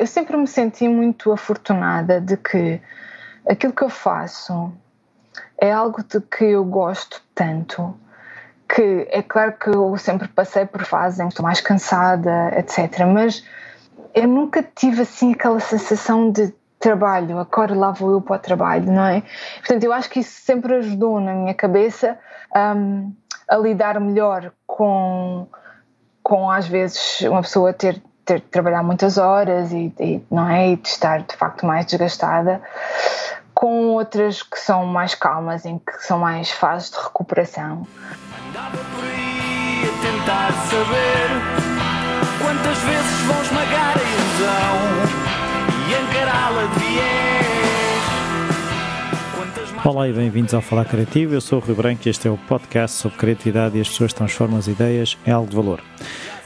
eu sempre me senti muito afortunada de que aquilo que eu faço é algo de que eu gosto tanto que é claro que eu sempre passei por fases em que estou mais cansada, etc. Mas eu nunca tive assim aquela sensação de trabalho, agora lá vou eu para o trabalho, não é? Portanto, eu acho que isso sempre ajudou na minha cabeça um, a lidar melhor com, com às vezes uma pessoa ter, ter de trabalhar muitas horas e, e, não é? e de estar de facto mais desgastada com outras que são mais calmas, em que são mais fases de recuperação. Andava por aí a tentar saber quantas vezes vão esmagar a ilusão e encará-la de viés. Olá e bem-vindos ao Falar Criativo. Eu sou o Rui Branco e este é o podcast sobre criatividade e as pessoas transformam as ideias em algo de valor.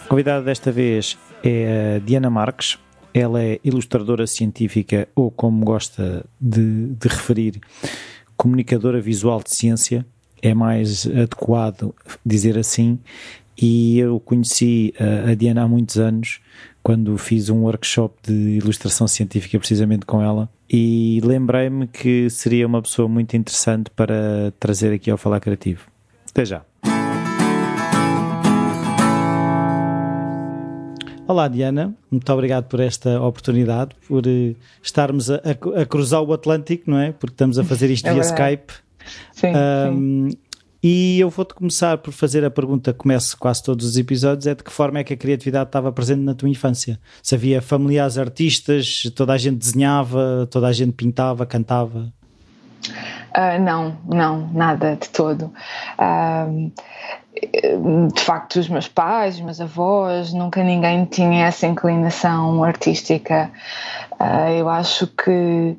A convidada desta vez é a Diana Marques, ela é ilustradora científica ou, como gosta de, de referir, comunicadora visual de ciência. É mais adequado dizer assim. E eu conheci a, a Diana há muitos anos, quando fiz um workshop de ilustração científica precisamente com ela. E lembrei-me que seria uma pessoa muito interessante para trazer aqui ao Falar Criativo. Até já. Olá, Diana. Muito obrigado por esta oportunidade, por uh, estarmos a, a, cruzar o Atlântico, não é? Porque estamos a fazer isto é via Skype. Sim, um, sim. E eu vou-te começar por fazer a pergunta que começo quase todos os episódios: é de que forma é que a criatividade estava presente na tua infância? Se havia familiares artistas, toda a gente desenhava, toda a gente pintava, cantava? Uh, não, não, nada de todo. Uh, de facto, os meus pais, os meus avós, nunca ninguém tinha essa inclinação artística. Uh, eu acho que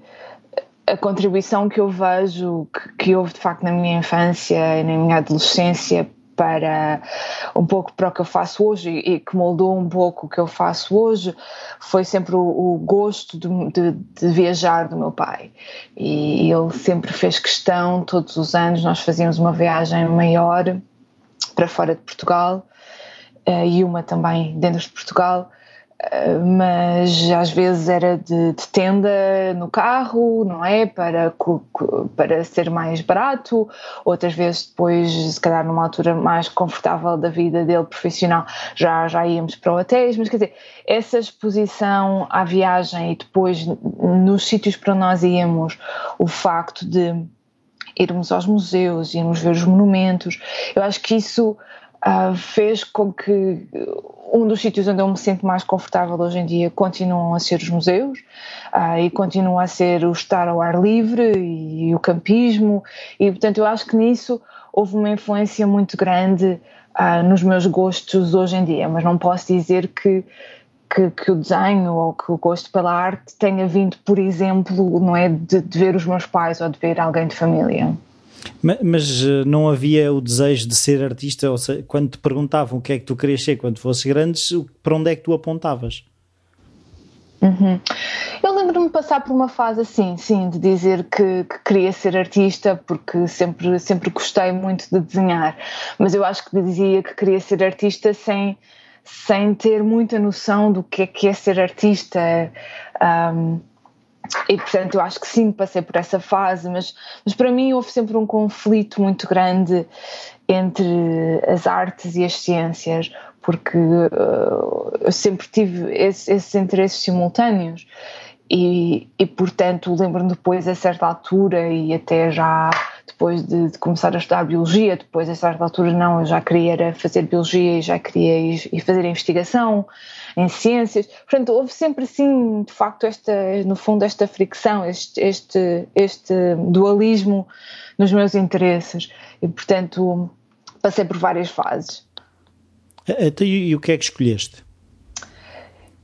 a contribuição que eu vejo que, que houve de facto na minha infância e na minha adolescência para um pouco para o que eu faço hoje e, que moldou um pouco o que eu faço hoje foi sempre o, o gosto de, de, de, viajar do meu pai. E ele sempre fez questão todos os anos nós fazíamos uma viagem maior para fora de Portugal uh, e uma também dentro de Portugal mas às vezes era de, de, tenda no carro, não é? Para, para ser mais barato, outras vezes depois, se calhar numa altura mais confortável da vida dele profissional, já, já íamos para hotéis, mas quer dizer, essa exposição à viagem e depois nos sítios para nós íamos, o facto de irmos aos museus, irmos ver os monumentos, eu acho que isso uh, fez com que um dos sítios onde eu me sinto mais confortável hoje em dia continuam a ser os museus uh, e continua a ser o estar ao ar livre e, e, o campismo e portanto eu acho que nisso houve uma influência muito grande uh, nos meus gostos hoje em dia, mas não posso dizer que que, que, o desenho ou que o gosto pela arte tenha vindo, por exemplo, não é de, de ver os meus pais ou de ver alguém de família. Mas, mas, eh, não havia o desejo de ser artista? Ou seja, quando te perguntavam o que é que tu querias ser quando fosses grandes, para onde é que tu apontavas? Uhum. Eu lembro-me de passar por uma fase assim, sim, de dizer que, que, queria ser artista porque sempre, sempre gostei muito de desenhar, mas eu acho que dizia que queria ser artista sem, sem ter muita noção do que é que é ser artista. Um, e portanto eu acho que sim, passei por essa fase, mas, mas para mim houve sempre um conflito muito grande entre as artes e as ciências, porque uh, eu sempre tive esse, esses interesses simultâneos. E, e portanto lembro-me depois a certa altura e até já depois de, de, começar a estudar biologia, depois a certa altura não, eu já queria fazer biologia e já queria ir, ir fazer investigação em ciências. Portanto, houve sempre assim, de facto, esta, no fundo, esta fricção, este, este, este dualismo nos meus interesses. E, portanto, passei por várias fases. Então, e o que é que escolheste?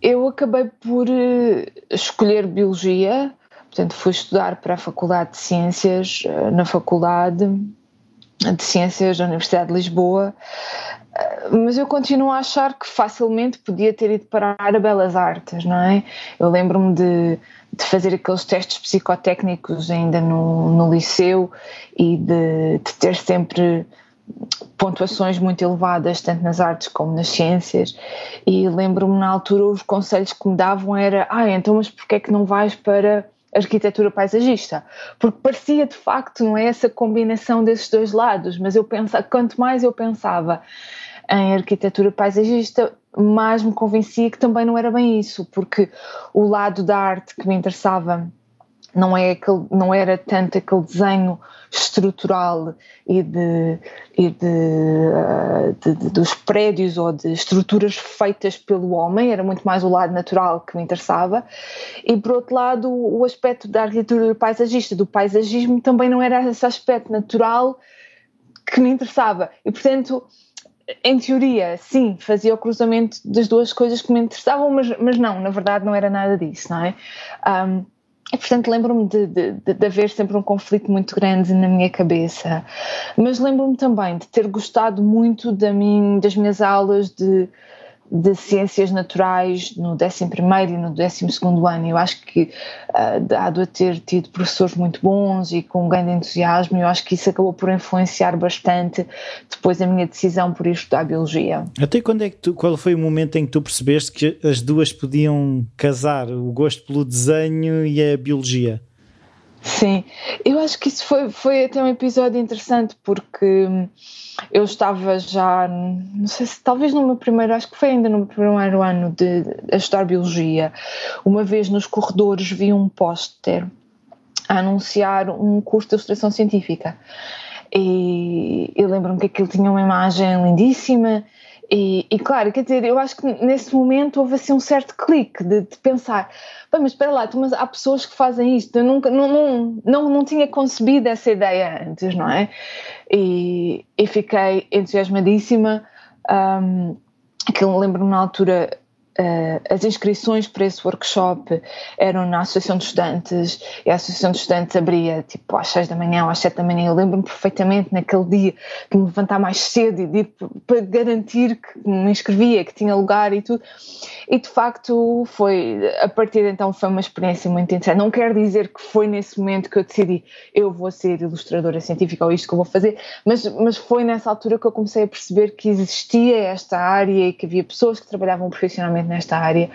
Eu acabei por eh, escolher biologia, portanto, fui estudar para a Faculdade de Ciências, eh, na Faculdade de Ciências da Universidade de Lisboa, mas eu continuo a achar que facilmente podia ter ido parar a Belas Artes, não é? Eu lembro-me de, de, fazer aqueles testes psicotécnicos ainda no, no liceu e de, de, ter sempre pontuações muito elevadas, tanto nas artes como nas ciências, e lembro-me na altura os conselhos que me davam era, ah, então mas porquê é que não vais para arquitetura paisagista? Porque parecia de facto, não é essa combinação desses dois lados, mas eu pensava, quanto mais eu pensava em arquitetura paisagista, mais me convencia que também não era bem isso, porque o lado da arte que me interessava não, é aquele, não era tanto aquele desenho estrutural e, de, e de, uh, de, de, dos prédios ou de estruturas feitas pelo homem, era muito mais o lado natural que me interessava, e por outro lado o aspecto da arquitetura paisagista, do paisagismo, também não era esse aspecto natural que me interessava, e portanto em teoria, sim, fazia o cruzamento das duas coisas que me interessavam, mas, mas não, na verdade não era nada disso, não é? Um, portanto, lembro-me de, de, de, haver sempre um conflito muito grande na minha cabeça. Mas lembro-me também de ter gostado muito da mim, das minhas aulas de de ciências naturais no 11 e no 12 ano. Eu acho que, uh, dado a ter tido professores muito bons e com um grande entusiasmo, eu acho que isso acabou por influenciar bastante depois a minha decisão por ir estudar Biologia. Até quando é que tu, qual foi o momento em que tu percebeste que as duas podiam casar, o gosto pelo desenho e a Biologia? Sim, eu acho que isso foi, foi até um episódio interessante porque eu estava já, não sei se talvez no meu primeiro, acho que foi ainda no meu primeiro ano de, de estudar Biologia, uma vez nos corredores vi um póster a anunciar um curso de ilustração científica. E eu lembro-me que aquilo tinha uma imagem lindíssima e, e, claro, quer dizer, eu acho que nesse momento houve assim um certo clique de, de pensar, mas espera lá, mas há pessoas que fazem isto, eu nunca, não, não, não, não tinha concebido essa ideia antes, não é? E, e fiquei entusiasmadíssima, um, que lembro-me na altura as inscrições para esse workshop eram na Associação de Estudantes e a Associação de Estudantes abria tipo às 6 da manhã ou às 7 da manhã. Eu lembro-me perfeitamente naquele dia de me levantar mais cedo e de ir para garantir que me inscrevia, que tinha lugar e tudo. E de facto foi, a partir de então foi uma experiência muito interessante. Não quer dizer que foi nesse momento que eu decidi eu vou ser ilustradora científica ou isto que eu vou fazer, mas, mas foi nessa altura que eu comecei a perceber que existia esta área e que havia pessoas que trabalhavam profissionalmente nesta área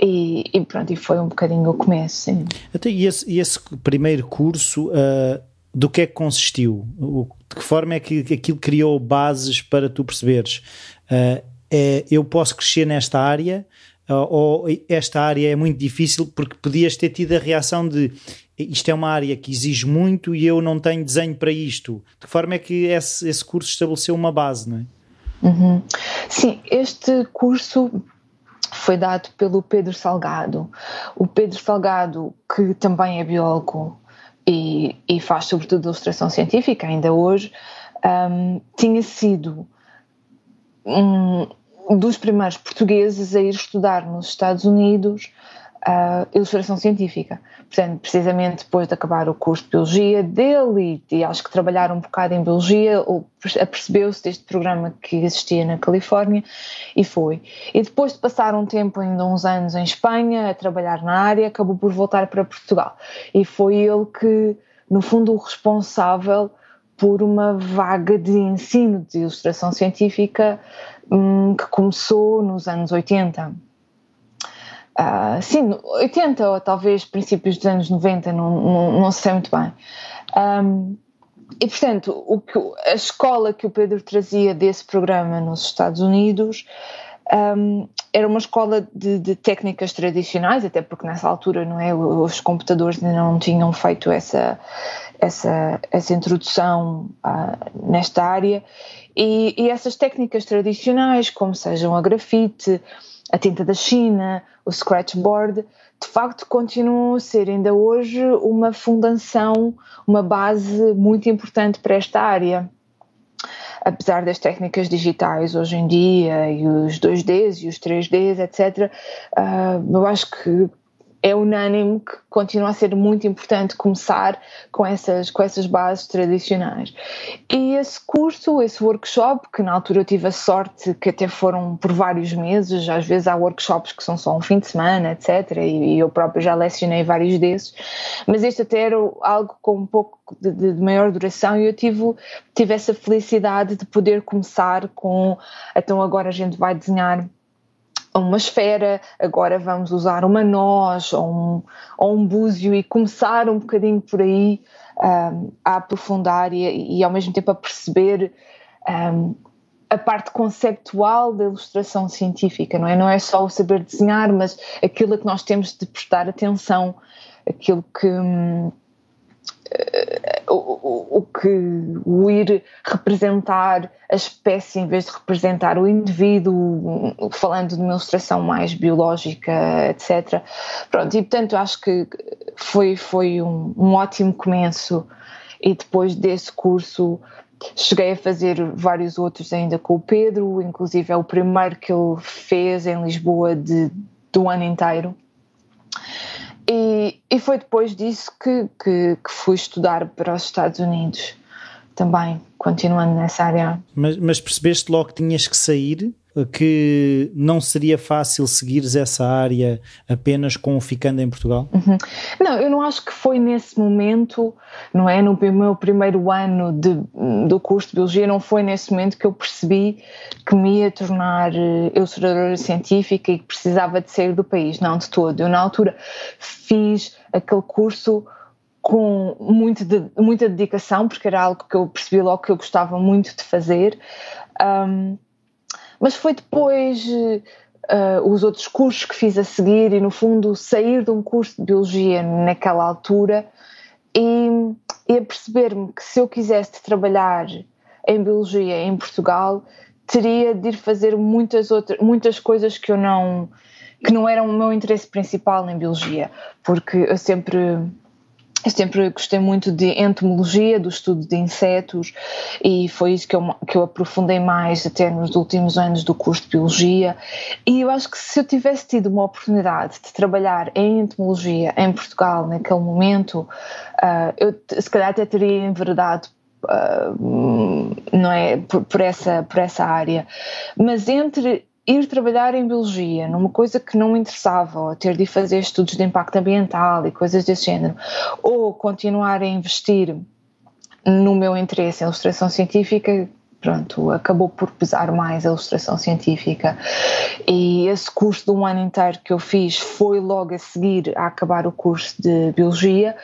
e, e pronto, e foi um bocadinho o começo, sim. Até, e, esse, e esse primeiro curso, uh, do que é que consistiu? O, de que forma é que aquilo criou bases para tu perceberes? Uh, é, eu posso crescer nesta área uh, ou esta área é muito difícil porque podias ter tido a reação de isto é uma área que exige muito e eu não tenho desenho para isto. De que forma é que esse, esse curso estabeleceu uma base, não é? Uhum. Sim, este curso foi dado pelo Pedro Salgado. O Pedro Salgado, que também é biólogo e, e faz sobretudo ilustração científica ainda hoje, um, tinha sido um dos primeiros portugueses a ir estudar nos Estados Unidos a ilustração científica. Portanto, precisamente depois de acabar o curso de Biologia dele e, e acho que trabalhar um bocado em Biologia, apercebeu-se deste programa que existia na Califórnia e foi. E depois de passar um tempo, ainda uns anos em Espanha, a trabalhar na área, acabou por voltar para Portugal. E foi ele que, no fundo, o responsável por uma vaga de ensino de ilustração científica hum, que começou nos anos 80 Uh, sim, 80 ou talvez princípios dos anos 90, não, não, não sei muito bem. Um, e portanto, o que, a escola que o Pedro trazia desse programa nos Estados Unidos um, era uma escola de, de, técnicas tradicionais, até porque nessa altura não é, os computadores ainda não tinham feito essa, essa, essa introdução uh, nesta área, e, e essas técnicas tradicionais, como sejam a grafite, a tinta da China, o scratchboard, de facto continuam a ser ainda hoje uma fundação, uma base muito importante para esta área. Apesar das técnicas digitais hoje em dia, e os 2Ds e os 3Ds, etc., uh, eu acho que é unânime que continua a ser muito importante começar com essas, com essas bases tradicionais. E esse curso, esse workshop, que na altura eu tive a sorte que até foram por vários meses, às vezes há workshops que são só um fim de semana, etc. E, e eu próprio já lecionei vários desses, mas este até era algo com um pouco de, de, maior duração e eu tive, tive essa felicidade de poder começar com. Então agora a gente vai desenhar uma esfera, agora vamos usar uma noz ou um, ou um búzio e começar um bocadinho por aí um, a aprofundar e, e, ao mesmo tempo a perceber um, a parte conceptual da ilustração científica, não é? Não é só o saber desenhar, mas aquilo a que nós temos de prestar atenção, aquilo que hum, o, o, que o ir representar a espécie em vez de representar o indivíduo, falando de uma ilustração mais biológica, etc. Pronto, e portanto acho que foi, foi um, um ótimo começo e depois desse curso cheguei a fazer vários outros ainda com o Pedro, inclusive é o primeiro que ele fez em Lisboa de, do ano inteiro. E, e foi depois disso que, que, que, fui estudar para os Estados Unidos também, continuando nessa área. Mas, mas percebeste logo que tinhas que sair? Que não seria fácil seguires essa área apenas com ficando em Portugal? Uhum. Não, eu não acho que foi nesse momento, não é? No meu primeiro ano de, do curso de Biologia, não foi nesse momento que eu percebi que me ia tornar eh, ilustradora científica e que precisava de sair do país. Não, de todo. Eu, na altura, fiz aquele curso com muito de, muita dedicação, porque era algo que eu percebi logo que eu gostava muito de fazer. Um, mas foi depois uh, os outros cursos que fiz a seguir e, no fundo, sair de um curso de biologia naquela altura e, e perceber-me que se eu quisesse trabalhar em biologia em Portugal, teria de ir fazer muitas outras muitas coisas que eu não que não eram o meu interesse principal em biologia, porque eu sempre eu sempre gostei muito de entomologia, do estudo de insetos, e foi isso que eu, que eu aprofundei mais até nos últimos anos do curso de Biologia. E eu acho que se eu tivesse tido uma oportunidade de trabalhar em entomologia em Portugal naquele momento, uh, eu se calhar até teria enveredado Uh, não é por, por, essa por essa área mas entre ir trabalhar em biologia numa coisa que não me interessava, ou ter de fazer estudos de impacto ambiental e coisas desse género, ou continuar a investir no meu interesse em ilustração científica, pronto, acabou por pesar mais a ilustração científica. E esse curso de um ano inteiro que eu fiz foi logo a seguir a acabar o curso de biologia,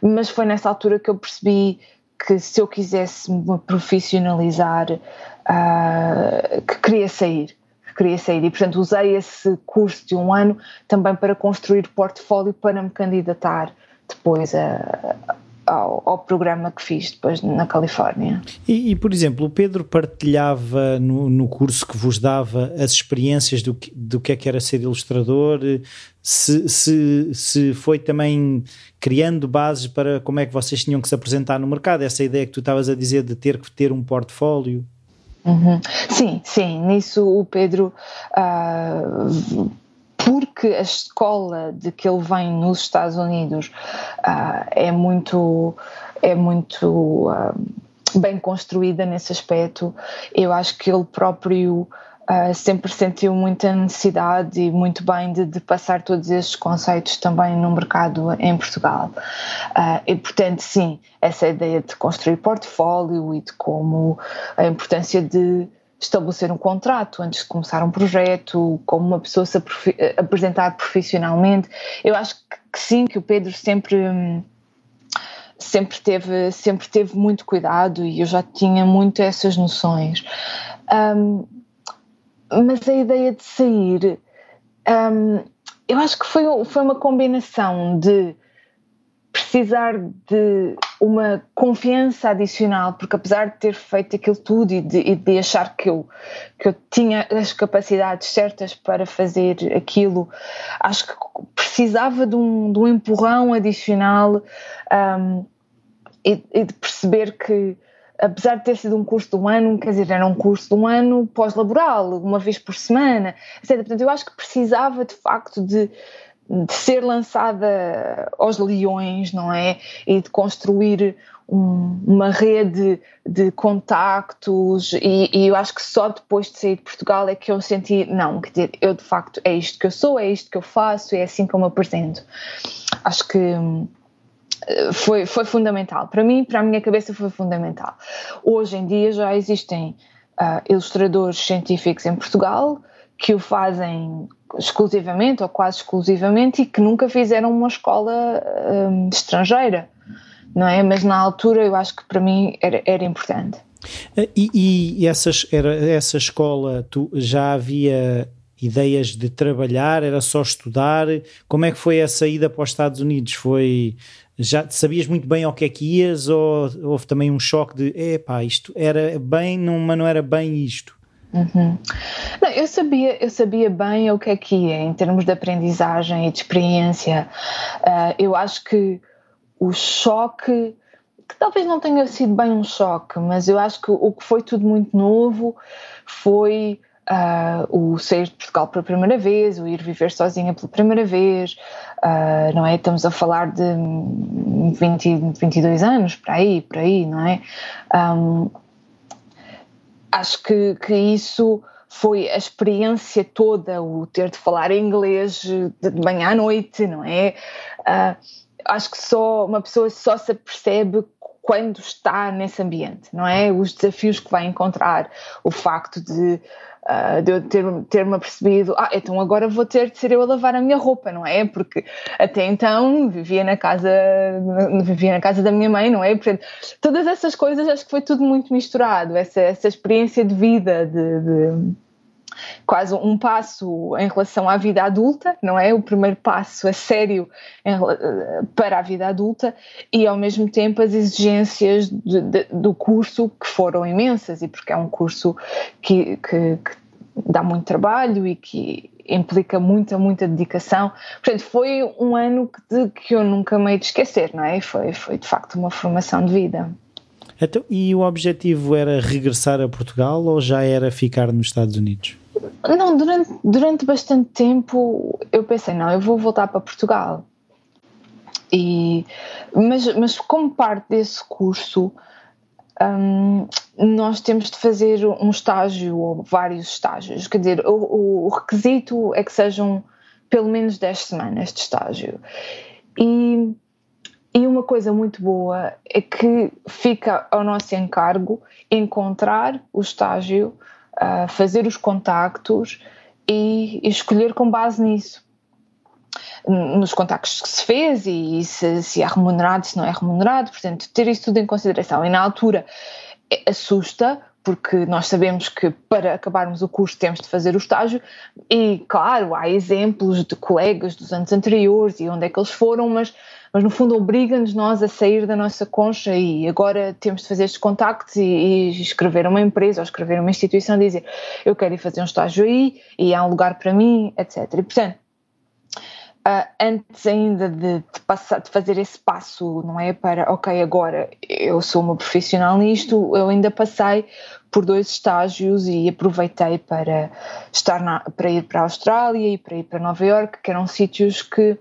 mas foi nessa altura que eu percebi que se eu quisesse me profissionalizar, uh, que queria sair queria sair e, portanto, usei esse curso de um ano também para construir portfólio para me candidatar depois a, ao, ao, programa que fiz depois na Califórnia. E, e por exemplo, o Pedro partilhava no, no, curso que vos dava as experiências do que, do que é que era ser ilustrador, se, se, se foi também criando bases para como é que vocês tinham que se apresentar no mercado, essa ideia que tu estavas a dizer de ter que ter um portfólio. Uhum. Sim, sim, nisso o Pedro, uh, porque a escola de que ele vem nos Estados Unidos uh, é muito, é muito uh, bem construída nesse aspecto, eu acho que ele próprio Uh, sempre sentiu muita necessidade e muito bem de, de, passar todos estes conceitos também no mercado em Portugal. Uh, e, portanto, sim, essa ideia de construir portfólio e de como a importância de estabelecer um contrato antes de começar um projeto, como uma pessoa se apresentar profissionalmente. Eu acho que, que sim, que o Pedro sempre. sempre teve, sempre teve muito cuidado e eu já tinha muito essas noções. Um, mas a ideia de sair, um, eu acho que foi, foi uma combinação de precisar de uma confiança adicional, porque apesar de ter feito aquilo tudo e de, e de, achar que eu, que eu tinha as capacidades certas para fazer aquilo, acho que precisava de um, de um empurrão adicional um, e, e, de perceber que apesar de ter sido um curso de um ano, quer dizer, era um curso de um ano pós-laboral, uma vez por semana, etc. Portanto, eu acho que precisava de facto de, de ser lançada aos leões, não é? E de construir um, uma rede de contactos e, e, eu acho que só depois de sair de Portugal é que eu senti, não, quer dizer, eu de facto é isto que eu sou, é isto que eu faço, é assim que eu me apresento. Acho que hum, foi, foi fundamental. Para mim, para a minha cabeça foi fundamental. Hoje em dia já existem uh, ilustradores científicos em Portugal que o fazem exclusivamente ou quase exclusivamente e que nunca fizeram uma escola um, estrangeira, não é? Mas na altura eu acho que para mim era, era importante. E, e essas, era, essa escola, tu já havia ideias de trabalhar, era só estudar? Como é que foi essa ida para os Estados Unidos? Foi já sabias muito bem ao que é que ias ou houve também um choque de epá, isto era bem, não, mas não era bem isto? Uhum. Não, eu sabia, eu sabia bem o que é que ia em termos de aprendizagem e de experiência. Uh, eu acho que o choque, que talvez não tenha sido bem um choque, mas eu acho que o que foi tudo muito novo foi uh, o sair de Portugal pela primeira vez, o ir viver sozinha pela primeira vez, uh, não é? Estamos a falar de 20, 22 anos, por aí, por aí, não é? Um, acho que, que isso foi a experiência toda, o ter de falar inglês de manhã à noite, não é? Uh, acho que só uma pessoa só se percebe quando está nesse ambiente, não é? Os desafios que vai encontrar, o facto de uh, de eu ter, ter-me apercebido, ah, então agora vou ter de ser eu a lavar a minha roupa, não é? Porque até então vivia na casa, vivia na casa da minha mãe, não é? Portanto, todas essas coisas acho que foi tudo muito misturado, essa, essa experiência de vida, de, de quase um passo em relação à vida adulta, não é? O primeiro passo a sério em, para a vida adulta e ao mesmo tempo as exigências de, de, do curso que foram imensas e porque é um curso que, que, que dá muito trabalho e que implica muita, muita dedicação. Portanto, foi um ano que, que eu nunca me hei de esquecer, não é? Foi, foi de facto uma formação de vida. Então, e o objetivo era regressar a Portugal ou já era ficar nos Estados Unidos? Não, durante, durante bastante tempo eu pensei, não, eu vou voltar para Portugal. E, mas, mas como parte desse curso, um, nós temos de fazer um estágio ou vários estágios. Quer dizer, o, o requisito é que sejam pelo menos 10 semanas de estágio. E, e uma coisa muito boa é que fica ao nosso encargo encontrar o estágio fazer os contactos e, e, escolher com base nisso. Nos contactos que se fez e se, se é remunerado, se não é remunerado, portanto, ter isso tudo em consideração. E na altura é, assusta, porque nós sabemos que para acabarmos o curso temos de fazer o estágio e claro, há exemplos de colegas dos anos anteriores e onde é que eles foram, mas mas no fundo obriga-nos nós a sair da nossa concha e agora temos de fazer estes contactos e, e escrever uma empresa ou escrever uma instituição dizer eu quero ir fazer um estágio aí e há um lugar para mim, etc. E portanto, uh, antes ainda de, de, passar, de fazer esse passo, não é? Para, ok, agora eu sou uma profissional nisto, eu ainda passei por dois estágios e aproveitei para estar na, para ir para a Austrália e para ir para Nova York, que eram sítios que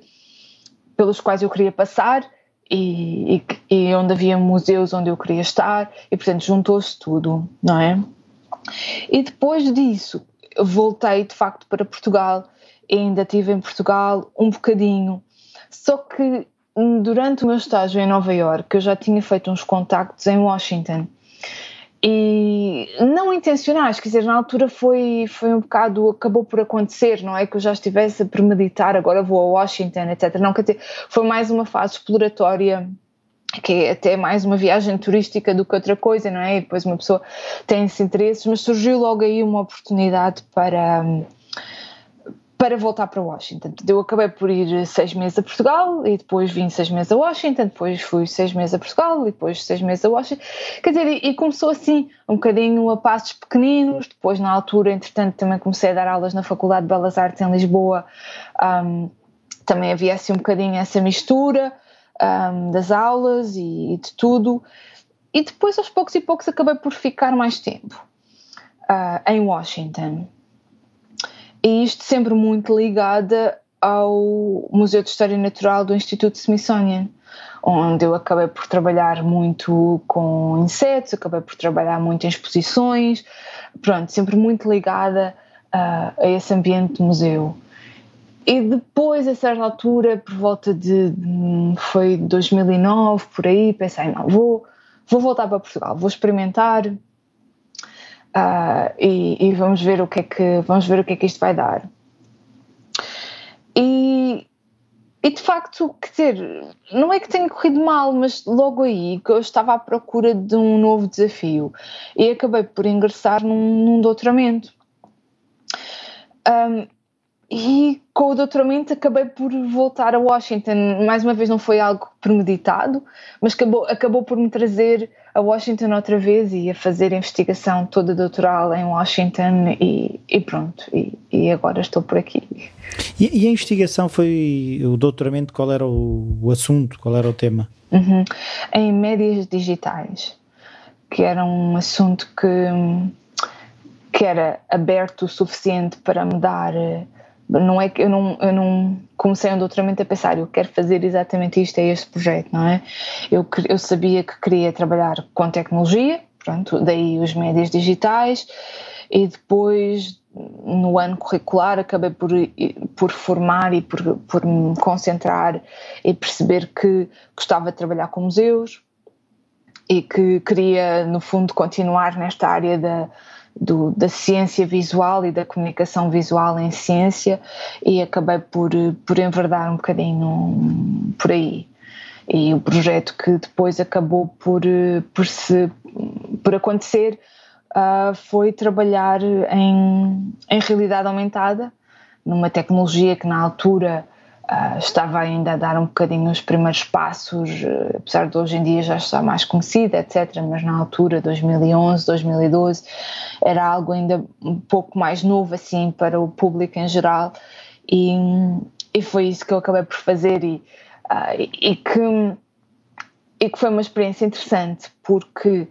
pelos quais eu queria passar e, e, e onde havia museus onde eu queria estar e portanto juntou-se tudo, não é? E depois disso voltei de facto para Portugal. Ainda estive em Portugal um bocadinho, só que durante o meu estágio em Nova York eu já tinha feito uns contactos em Washington. E não intencionais, quer dizer, na altura foi, foi um bocado, acabou por acontecer, não é que eu já estivesse a premeditar, agora vou a Washington, etc. Não, dizer, foi mais uma fase exploratória que é até mais uma viagem turística do que outra coisa, não é? E depois uma pessoa tem esse interesse, mas surgiu logo aí uma oportunidade para, para voltar para Washington. Eu acabei por ir seis meses a Portugal e depois vim seis meses a Washington, depois fui seis meses a Portugal e depois seis meses a Washington. Quer dizer, e, começou assim, um bocadinho a passos pequeninos. Depois, na altura, entretanto, também comecei a dar aulas na Faculdade de Belas Artes em Lisboa. Um, também havia assim um bocadinho essa mistura um, das aulas e, e, de tudo. E depois, aos poucos e poucos, acabei por ficar mais tempo uh, em Washington e isto sempre muito ligada ao Museu de História Natural do Instituto Smithsonian, onde eu acabei por trabalhar muito com insetos, acabei por trabalhar muito em exposições, pronto, sempre muito ligada uh, a esse ambiente de museu. E depois, a certa altura, por volta de, foi 2009, por aí, pensei, não, vou, vou voltar para Portugal, vou experimentar uh, e, e, vamos ver o que é que vamos ver o que é que isto vai dar. E, e de facto, quer dizer, não é que tenha corrido mal, mas logo aí que eu estava à procura de um novo desafio e acabei por ingressar num, num doutoramento. Um, e com o doutoramento acabei por voltar a Washington. Mais uma vez não foi algo premeditado, mas acabou, acabou por me trazer a Washington outra vez e a fazer a investigação toda doutoral em Washington e, e pronto. E, e, agora estou por aqui. E, e, a investigação foi o doutoramento, qual era o, o assunto, qual era o tema? Uhum. Em médias digitais, que era um assunto que, que era aberto o suficiente para me dar não é que eu não, eu não comecei um doutoramento a pensar, eu quero fazer exatamente isto, é este projeto, não é? Eu, eu sabia que queria trabalhar com tecnologia, pronto, daí os médias digitais, e depois no ano curricular acabei por, por formar e por, por me concentrar e perceber que gostava de trabalhar com museus e que queria, no fundo, continuar nesta área da do, da ciência visual e da comunicação visual em ciência e acabei por, por enverdar um bocadinho por aí. E o projeto que depois acabou por, por, se, por acontecer uh, foi trabalhar em, em realidade aumentada, numa tecnologia que na altura Uh, estava ainda a dar um bocadinho os primeiros passos, uh, apesar de hoje em dia já estar mais conhecida, etc. Mas na altura, 2011, 2012, era algo ainda um pouco mais novo assim para o público em geral e, e foi isso que eu acabei por fazer e, uh, e, que, e que foi uma experiência interessante porque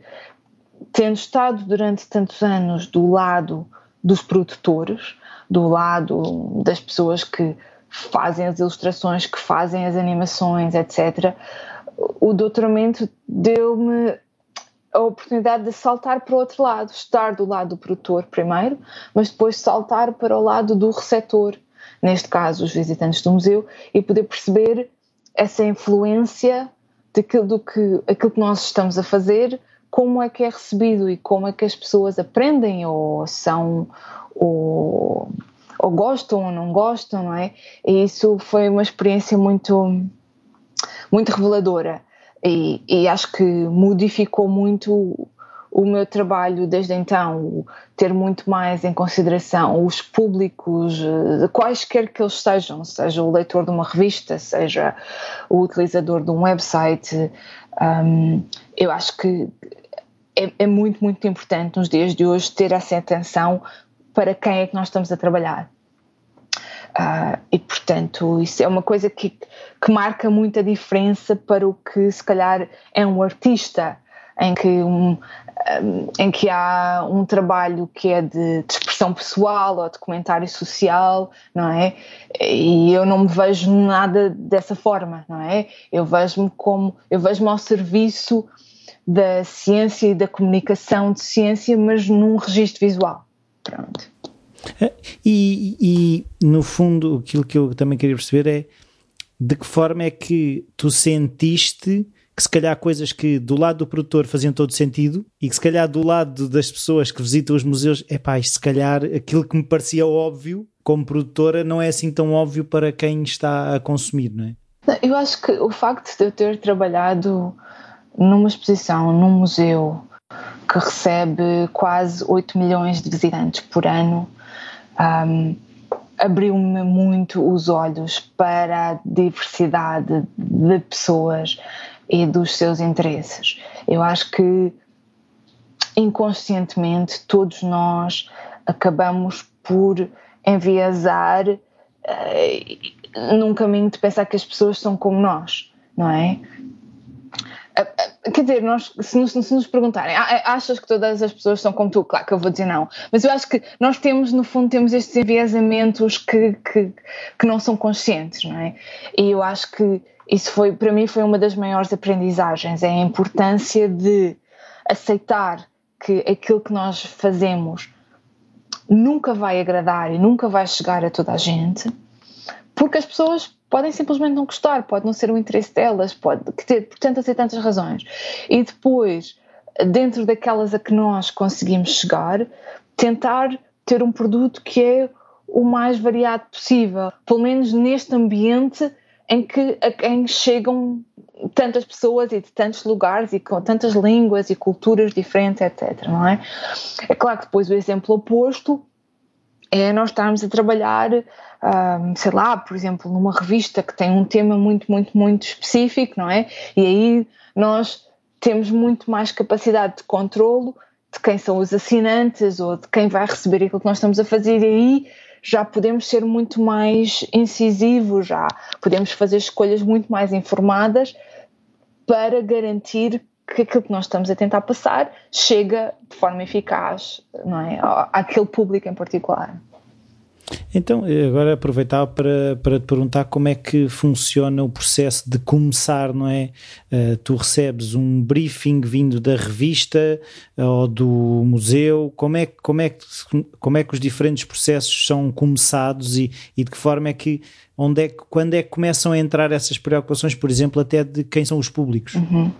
tendo estado durante tantos anos do lado dos produtores, do lado das pessoas que fazem as ilustrações, que fazem as animações, etc. O doutoramento deu-me a oportunidade de saltar para o outro lado, estar do lado do produtor primeiro, mas depois saltar para o lado do receptor, neste caso os visitantes do museu, e poder perceber essa influência daquilo do que, aquilo que nós estamos a fazer, como é que é recebido e como é que as pessoas aprendem ou são ou ou gostam ou não gostam, não é? E isso foi uma experiência muito, muito reveladora e, e acho que modificou muito o meu trabalho desde então, ter muito mais em consideração os públicos, eh, quaisquer que eles sejam, seja o leitor de uma revista, seja o utilizador de um website, um, eu acho que é, é, muito, muito importante nos dias de hoje ter essa atenção para quem é que nós estamos a trabalhar. Uh, e portanto, isso é uma coisa que, que marca muita diferença para o que se calhar é um artista, em que, um, um, em que há um trabalho que é de, de, expressão pessoal ou de comentário social, não é? E eu não me vejo nada dessa forma, não é? Eu vejo-me como, eu vejo-me ao serviço da ciência e da comunicação de ciência, mas num registro visual. Pronto. É, e, e, no fundo, aquilo que eu também queria perceber é de que forma é que tu sentiste que se calhar coisas que do lado do produtor faziam todo sentido e que se calhar do lado das pessoas que visitam os museus, é pá, se calhar aquilo que me parecia óbvio como produtora não é assim tão óbvio para quem está a consumir, não é? Eu acho que o facto de eu ter trabalhado numa exposição, num museu que recebe quase 8 milhões de visitantes por ano, um, abriu-me muito os olhos para a diversidade de pessoas e dos seus interesses. Eu acho que inconscientemente todos nós acabamos por enviesar uh, num caminho de pensar que as pessoas são como nós, não é? Quer dizer, nós, se nos, se nos, perguntarem, achas que todas as pessoas são como tu? Claro que eu vou dizer não. Mas eu acho que nós temos, no fundo, temos estes enviesamentos que, que, que não são conscientes, não é? E eu acho que isso foi, para mim, foi uma das maiores aprendizagens, é a importância de aceitar que aquilo que nós fazemos nunca vai agradar e nunca vai chegar a toda a gente, porque as pessoas podem simplesmente não gostar, pode não ser o interesse delas, pode ter por tantas e tantas razões. E depois, dentro daquelas a que nós conseguimos chegar, tentar ter um produto que é o mais variado possível, pelo menos neste ambiente em que a quem chegam tantas pessoas e de tantos lugares e com tantas línguas e culturas diferentes, etc. Não é? É claro que depois o exemplo oposto é nós estarmos a trabalhar um, sei lá, por exemplo, numa revista que tem um tema muito, muito, muito específico, não é? E aí nós temos muito mais capacidade de controlo de quem são os assinantes ou de quem vai receber aquilo que nós estamos a fazer, e aí já podemos ser muito mais incisivos, já podemos fazer escolhas muito mais informadas para garantir que aquilo que nós estamos a tentar passar chega de forma eficaz não é? àquele público em particular. Então, agora aproveitava para, para te perguntar como é que funciona o processo de começar, não é? Uh, tu recebes um briefing vindo da revista uh, ou do museu, como é, como, é que, como é que os diferentes processos são começados e, e de que forma é que, onde é que, quando é que começam a entrar essas preocupações, por exemplo, até de quem são os públicos? Uhum.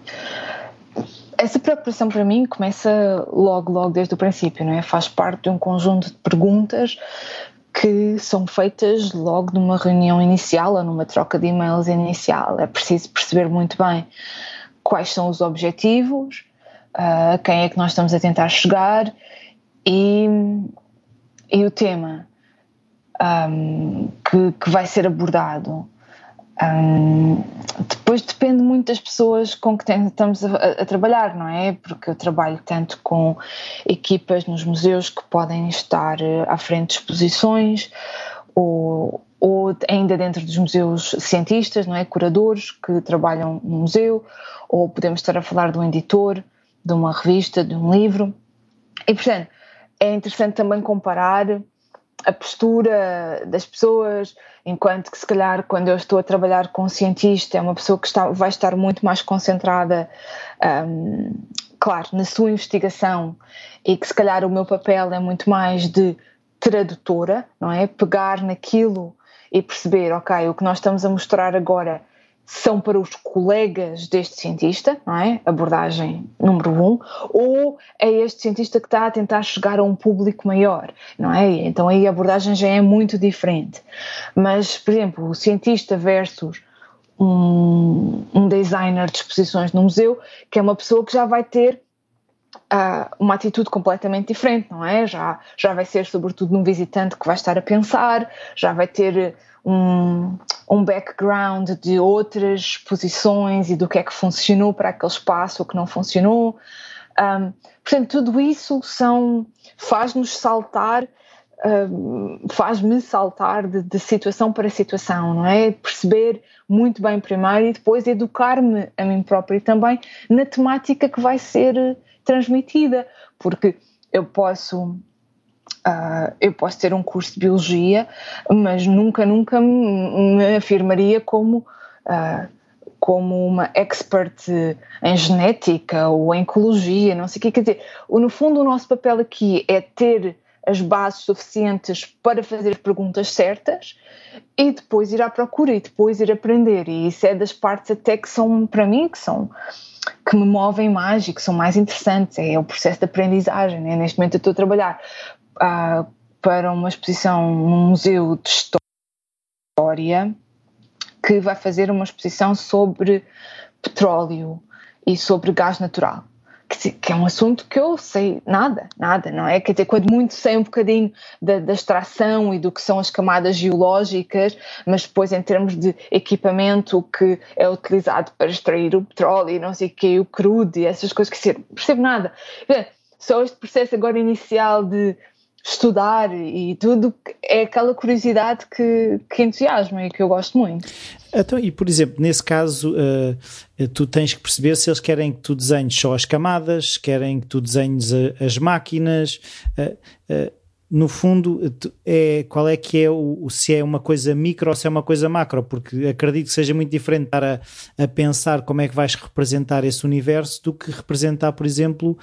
Essa preocupação para mim começa logo, logo desde o princípio, não é? Faz parte de um conjunto de perguntas que são feitas logo numa reunião inicial ou numa troca de e-mails inicial. É preciso perceber muito bem quais são os objetivos, a quem é que nós estamos a tentar chegar e, e o tema um, que, que vai ser abordado. Depois depende muito das pessoas com que estamos a, a, trabalhar, não é? Porque eu trabalho tanto com equipas nos museus que podem estar eh, à frente de exposições ou, ou ainda dentro dos museus cientistas, não é? Curadores que trabalham no museu, ou podemos estar a falar de um editor, de uma revista, de um livro. E portanto, é interessante também comparar a postura das pessoas, enquanto que se calhar quando eu estou a trabalhar com um cientista é uma pessoa que está, vai estar muito mais concentrada, um, claro, na sua investigação e que se calhar o meu papel é muito mais de tradutora, não é? Pegar naquilo e perceber, ok, o que nós estamos a mostrar agora são para os colegas deste cientista, não é? Abordagem número um, ou é este cientista que está a tentar chegar a um público maior, não é? Então aí a abordagem já é muito diferente. Mas, por exemplo, o cientista versus um, um designer de exposições no museu, que é uma pessoa que já vai ter uh, uma atitude completamente diferente, não é? Já, já vai ser, sobretudo, num visitante que vai estar a pensar, já vai ter um, um background de outras posições e do que é que funcionou para aquele espaço, o que não funcionou. Um, portanto, tudo isso são faz-nos saltar, um, faz-me saltar de, de, situação para situação, não é? Perceber muito bem primeiro e depois educar-me a mim própria também na temática que vai ser transmitida, porque eu posso Uh, eu posso ter um curso de biologia, mas nunca, nunca me afirmaria como, uh, como uma expert em genética ou em ecologia, não sei o que. Quer dizer, no fundo, o nosso papel aqui é ter as bases suficientes para fazer perguntas certas e depois ir à procura e depois ir aprender. E isso é das partes até que são, para mim, que são que me movem mais e que são mais interessantes, é o processo de aprendizagem. Né? Neste momento eu estou a trabalhar para uma exposição no Museu de História que vai fazer uma exposição sobre petróleo e sobre gás natural. Que, é um assunto que eu sei nada, nada, não é? Quer dizer, quando muito sei um bocadinho da, da extração e do que são as camadas geológicas, mas depois em termos de equipamento que é utilizado para extrair o petróleo e não sei o que, o crudo e essas coisas, que não percebo nada. Só este processo agora inicial de estudar e tudo, é aquela curiosidade que, que entusiasma e que eu gosto muito. Então, e por exemplo, nesse caso, uh, tu tens que perceber se eles querem que tu desenhes só as camadas, querem que tu desenhes a, as máquinas. Uh, uh, no fundo, é, qual é que é o, se é uma coisa micro ou se é uma coisa macro, porque acredito que seja muito diferente estar a, a pensar como é que vais representar esse universo do que representar, por exemplo,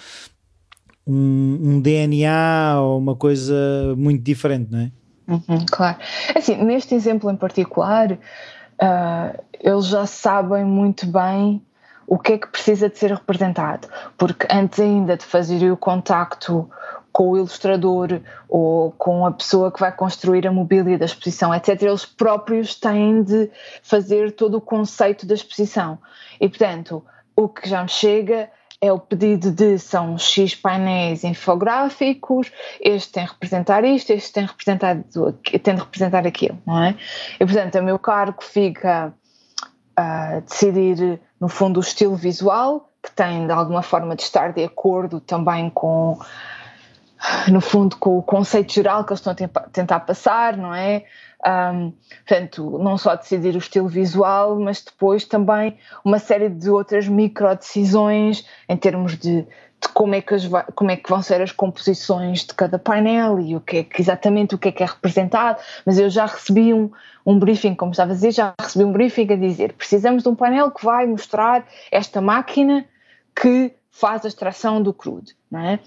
um, um DNA ou uma coisa muito diferente, não é? Uhum, claro. Assim, neste exemplo em particular, uh, eles já sabem muito bem o que é que precisa de ser representado, porque antes ainda de fazer o contacto com o ilustrador ou com a pessoa que vai construir a mobília da exposição, etc., eles próprios têm de fazer todo o conceito da exposição. E, portanto, o que já me chega é o pedido de são X painéis infográficos, este tem de representar isto, este tem de representar, tem de representar aquilo, não é? E portanto, o meu cargo fica a decidir, no fundo, o estilo visual, que tem de alguma forma de estar de acordo também com, no fundo, com o conceito geral que eles estão a tentar passar, não é? Um, portanto, não só decidir o estilo visual, mas depois também uma série de outras micro decisões em termos de, de como, é que as, como é que vão ser as composições de cada painel e o que é que exatamente o que é que é representado. Mas eu já recebi um, um briefing, como estava a dizer, já recebi um briefing a dizer: precisamos de um painel que vai mostrar esta máquina que faz a extração do crude, não é?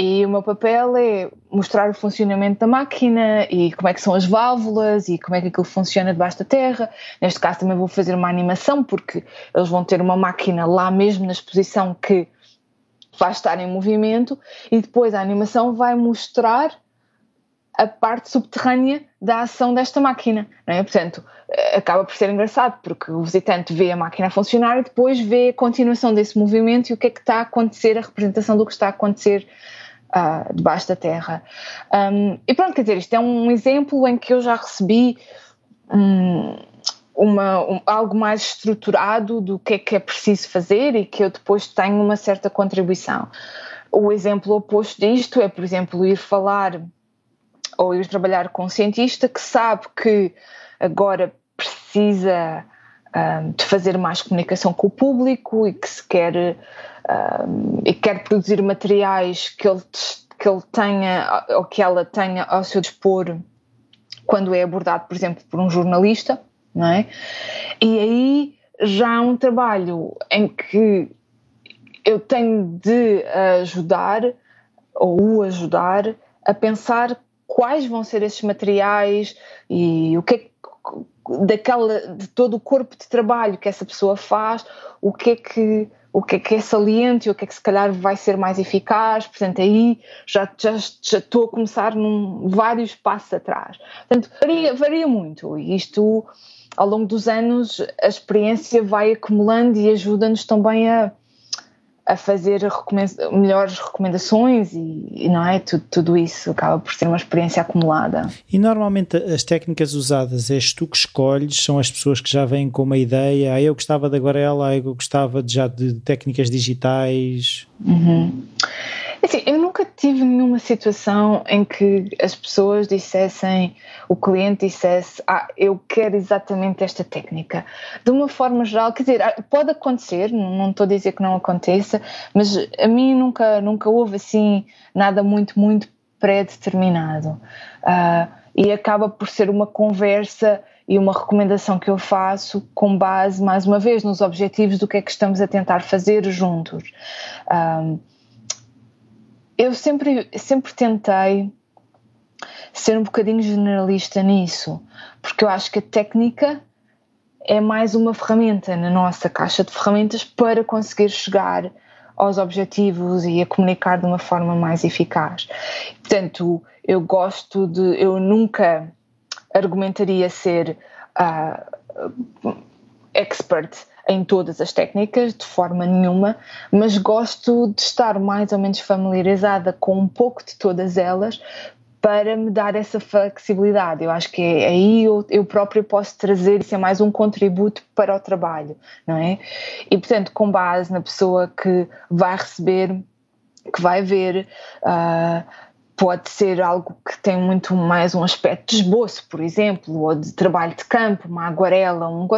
E o meu papel é mostrar o funcionamento da máquina e como é que são as válvulas e como é que aquilo funciona debaixo da terra. Neste caso também vou fazer uma animação porque eles vão ter uma máquina lá mesmo na exposição que vai estar em movimento e depois a animação vai mostrar a parte subterrânea da ação desta máquina, não é? Portanto, acaba por ser engraçado porque o visitante vê a máquina a funcionar e depois vê a continuação desse movimento e o que é que está a acontecer, a representação do que está a acontecer uh, debaixo da terra. Um, e pronto, quer dizer, isto é um exemplo em que eu já recebi um, uma, um, algo mais estruturado do que é que é preciso fazer e que eu depois tenho uma certa contribuição. O exemplo oposto disto é, por exemplo, ir falar ou ir trabalhar com um cientista que sabe que agora precisa de fazer mais comunicação com o público e que se quer um, e quer produzir materiais que ele, que ele tenha ou que ela tenha ao seu dispor quando é abordado, por exemplo, por um jornalista, não é? E aí já há um trabalho em que eu tenho de ajudar ou o ajudar a pensar quais vão ser esses materiais e o que é daquela de todo o corpo de trabalho que essa pessoa faz, o que é que o que é que é saliente o que é que se calhar vai ser mais eficaz, portanto aí já, já, já estou a começar num vários passos atrás. Portanto, varia, varia muito e isto ao longo dos anos a experiência vai acumulando e ajuda-nos também a, a fazer recomenda melhores recomendações e, e, não é tudo, tudo isso acaba por ser uma experiência acumulada. E normalmente as técnicas usadas és tu que escolhes, são as pessoas que já vêm com uma ideia, ah, eu gostava de aguarela, eu gostava de, já de técnicas digitais. Uhum. Assim, eu nunca tive nenhuma situação em que as pessoas dissessem, o cliente dissesse, ah, eu quero exatamente esta técnica. De uma forma geral, quer dizer, ah, pode acontecer, não estou a dizer que não aconteça, mas a mim nunca, nunca houve assim nada muito, muito pré-determinado. Uh, e acaba por ser uma conversa e uma recomendação que eu faço com base, mais uma vez, nos objetivos do que é que estamos a tentar fazer juntos. Ah, eu sempre, sempre tentei ser um bocadinho generalista nisso, porque eu acho que a técnica é mais uma ferramenta na nossa caixa de ferramentas para conseguir chegar aos objetivos e a comunicar de uma forma mais eficaz. Portanto, eu gosto de. Eu nunca argumentaria ser uh, expert em todas as técnicas, de forma nenhuma, mas gosto de estar mais ou menos familiarizada com um pouco de todas elas para me dar essa flexibilidade. Eu acho que é, aí eu, eu próprio posso trazer isso é mais um contributo para o trabalho, não é? E portanto, com base na pessoa que vai receber, que vai ver, uh, pode ser algo que tem muito mais um aspecto de esboço, por exemplo, ou de trabalho de campo, uma aguarela, um,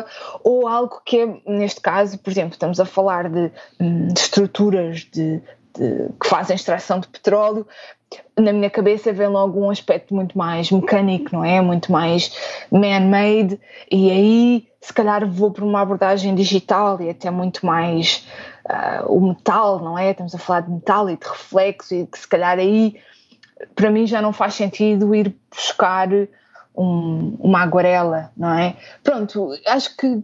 ou algo que é, neste caso, por exemplo, estamos a falar de, hum, de estruturas de, de, que fazem extração de petróleo, na minha cabeça vem logo um aspecto muito mais mecânico, não é? Muito mais man-made, e aí se calhar vou para uma abordagem digital e até muito mais uh, o metal, não é? Estamos a falar de metal e de reflexo, e que se calhar aí para mim já não faz sentido ir buscar um, uma aguarela, não é? Pronto, acho que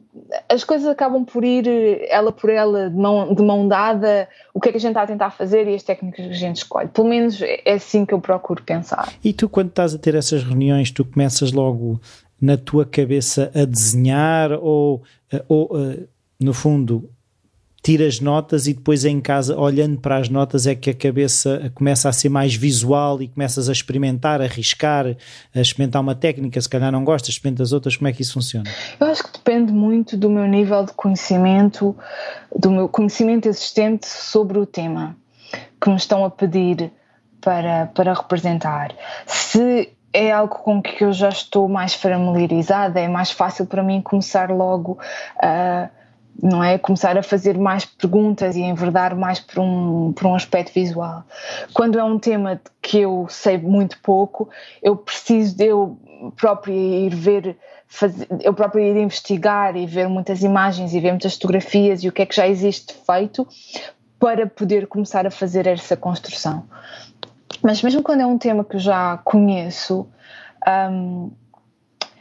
as coisas acabam por ir ela por ela, de mão, de mão dada, o que é que a gente está a tentar fazer e as técnicas que a gente escolhe. Pelo menos é assim que eu procuro pensar. E tu, quando estás a ter essas reuniões, tu começas logo na tua cabeça a desenhar ou, ou no fundo, tiras notas e depois em casa, olhando para as notas, é que a cabeça começa a ser mais visual e começas a experimentar, a arriscar, a experimentar uma técnica, se calhar não gostas, experimentas outras, como é que isso funciona? Eu acho que depende muito do meu nível de conhecimento, do meu conhecimento existente sobre o tema que me estão a pedir para, para representar. Se é algo com que eu já estou mais familiarizada, é mais fácil para mim começar logo a não é? Começar a fazer mais perguntas e enverdar mais por um, por um aspecto visual. Quando é um tema que eu sei muito pouco, eu preciso de eu própria ir ver, fazer, eu própria ir investigar e ver muitas imagens e ver muitas fotografias e o que é que já existe feito para poder começar a fazer essa construção. Mas mesmo quando é um tema que eu já conheço, um,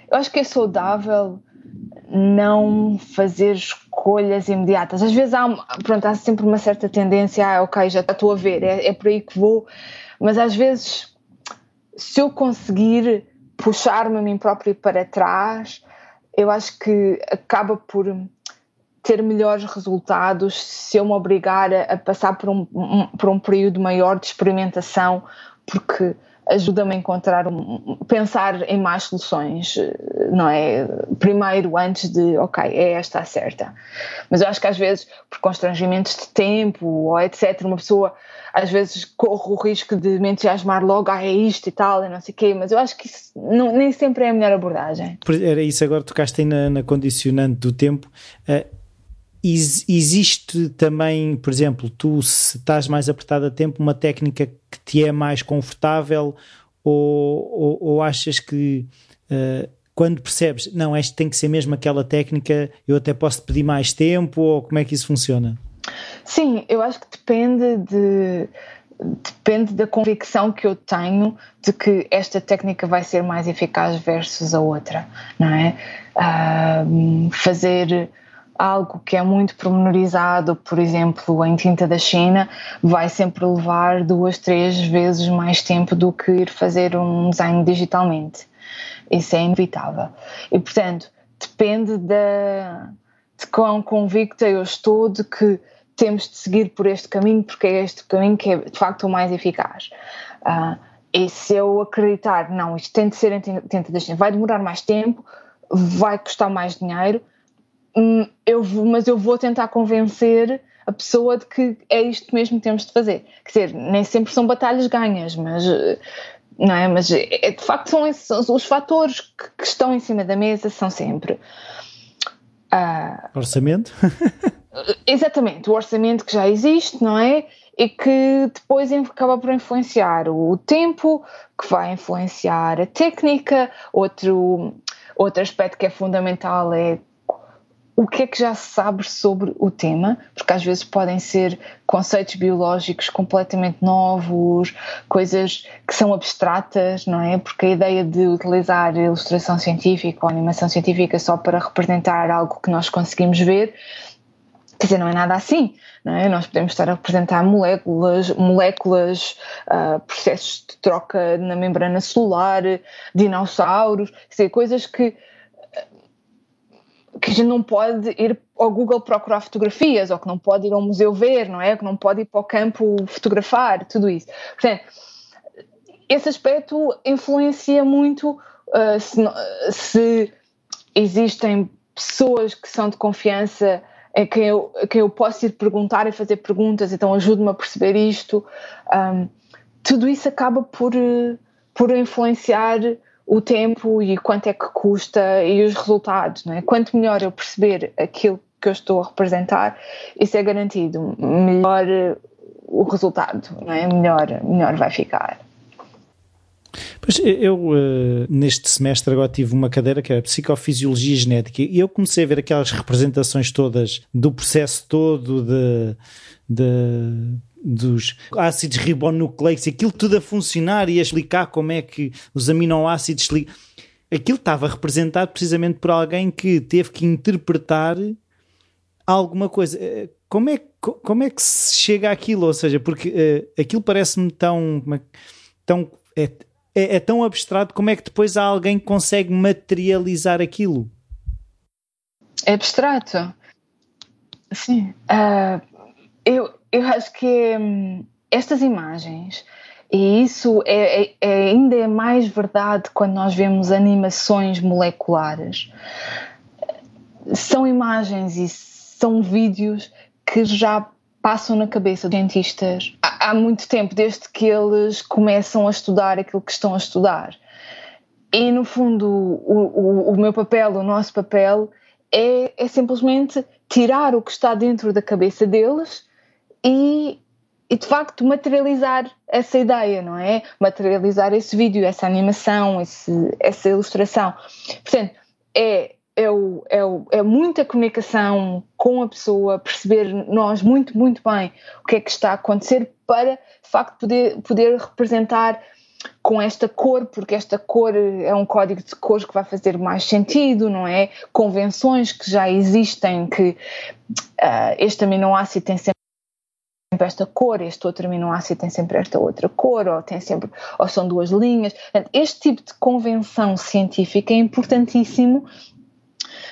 eu acho que é saudável não fazer escolhas imediatas. Às vezes há, pronto, há sempre uma certa tendência, ah, ok, já estou a ver, é, é por aí que vou, mas às vezes, se eu conseguir puxar-me a mim próprio para trás, eu acho que acaba por ter melhores resultados se eu me obrigar a, a passar por um, um, por um período maior de experimentação, porque ajuda-me a encontrar um, pensar em mais soluções, não é? Primeiro, antes de, ok, é esta a certa. Mas eu acho que às vezes, por constrangimentos de tempo ou etc., uma pessoa às vezes corre o risco de me entusiasmar logo, ah, é isto e tal, e não sei o quê, mas eu acho que isso não, nem sempre é a melhor abordagem. Era isso, agora tocaste aí na, na condicionante do tempo. Uh, existe também, por exemplo, tu se estás mais apertado a tempo, uma técnica que te é mais confortável ou, ou, ou achas que uh, quando percebes, não, tem que ser mesmo aquela técnica, eu até posso pedir mais tempo ou como é que isso funciona? Sim, eu acho que depende de depende da convicção que eu tenho de que esta técnica vai ser mais eficaz versus a outra, não é? Uh, fazer algo que é muito pormenorizado, por exemplo, em tinta da China, vai sempre levar duas, três vezes mais tempo do que ir fazer um design digitalmente. Isso é inevitável. E, portanto, depende da, de quão convicta eu estou de que temos de seguir por este caminho, porque é este caminho que é de facto o mais eficaz. Uh, e se eu acreditar, não, isto tem de ser em tinta da China, vai demorar mais tempo, vai custar mais dinheiro, Hum, eu vou, mas eu vou tentar convencer a pessoa de que é isto mesmo que temos de fazer. Quer dizer, nem sempre são batalhas ganhas, mas não é? Mas é, de facto são, esses, são os fatores que, que, estão em cima da mesa são sempre uh, orçamento. exatamente, o orçamento que já existe, não é? E que depois acaba por influenciar o tempo, que vai influenciar a técnica. Outro, outro aspecto que é fundamental é o que é que já se sabe sobre o tema, porque às vezes podem ser conceitos biológicos completamente novos, coisas que são abstratas, não é? Porque a ideia de utilizar ilustração científica ou animação científica só para representar algo que nós conseguimos ver, quer dizer, não é nada assim, não é? Nós podemos estar a representar moléculas, moléculas, uh, processos de troca na membrana celular, dinossauros, quer dizer, coisas que que a gente não pode ir ao Google procurar fotografias, ou que não pode ir ao museu ver, não é? Que não pode ir para o campo fotografar, tudo isso. Portanto, esse aspecto influencia muito uh, se, se, existem pessoas que são de confiança a quem eu, a quem eu posso ir perguntar e fazer perguntas, então ajude-me a perceber isto. Um, tudo isso acaba por, por influenciar o tempo e quanto é que custa e os resultados, não é? Quanto melhor eu perceber aquilo que eu estou a representar, isso é garantido. Melhor o resultado, não é? Melhor, melhor vai ficar. Pois eu, uh, neste semestre, agora tive uma cadeira que era Psicofisiologia Genética e eu comecei a ver aquelas representações todas do processo todo de, de dos ácidos ribonucleicos, aquilo tudo a funcionar e a explicar como é que os aminoácidos aquilo estava representado precisamente por alguém que teve que interpretar alguma coisa. Eh, como é, como é que se chega àquilo? Ou seja, porque uh, aquilo parece-me tão, é tão é, é, é, tão abstrato, como é que depois há alguém que consegue materializar aquilo? É abstrato. Sim. Uh, eu, eu acho que hum, estas imagens, e isso é, é, é, ainda é mais verdade quando nós vemos animações moleculares, são imagens e são vídeos que já passam na cabeça dos cientistas há, há muito tempo, desde que eles começam a estudar aquilo que estão a estudar. E no fundo, o, o, o meu papel, o nosso papel, é, é simplesmente tirar o que está dentro da cabeça deles e, e de facto materializar essa ideia, não é? Materializar esse vídeo, essa animação, esse, essa ilustração. Portanto, é é, o, é, o, é muita comunicação com a pessoa, perceber nós muito, muito bem o que é que está a acontecer para, de facto, poder, poder representar com esta cor, porque esta cor é um código de cores que vai fazer mais sentido, não é? Convenções que já existem, que uh, este aminoácido tem sempre esta cor, este outro aminoácido tem sempre esta outra cor, ou tem sempre, ou são duas linhas. Este tipo de convenção científica é importantíssimo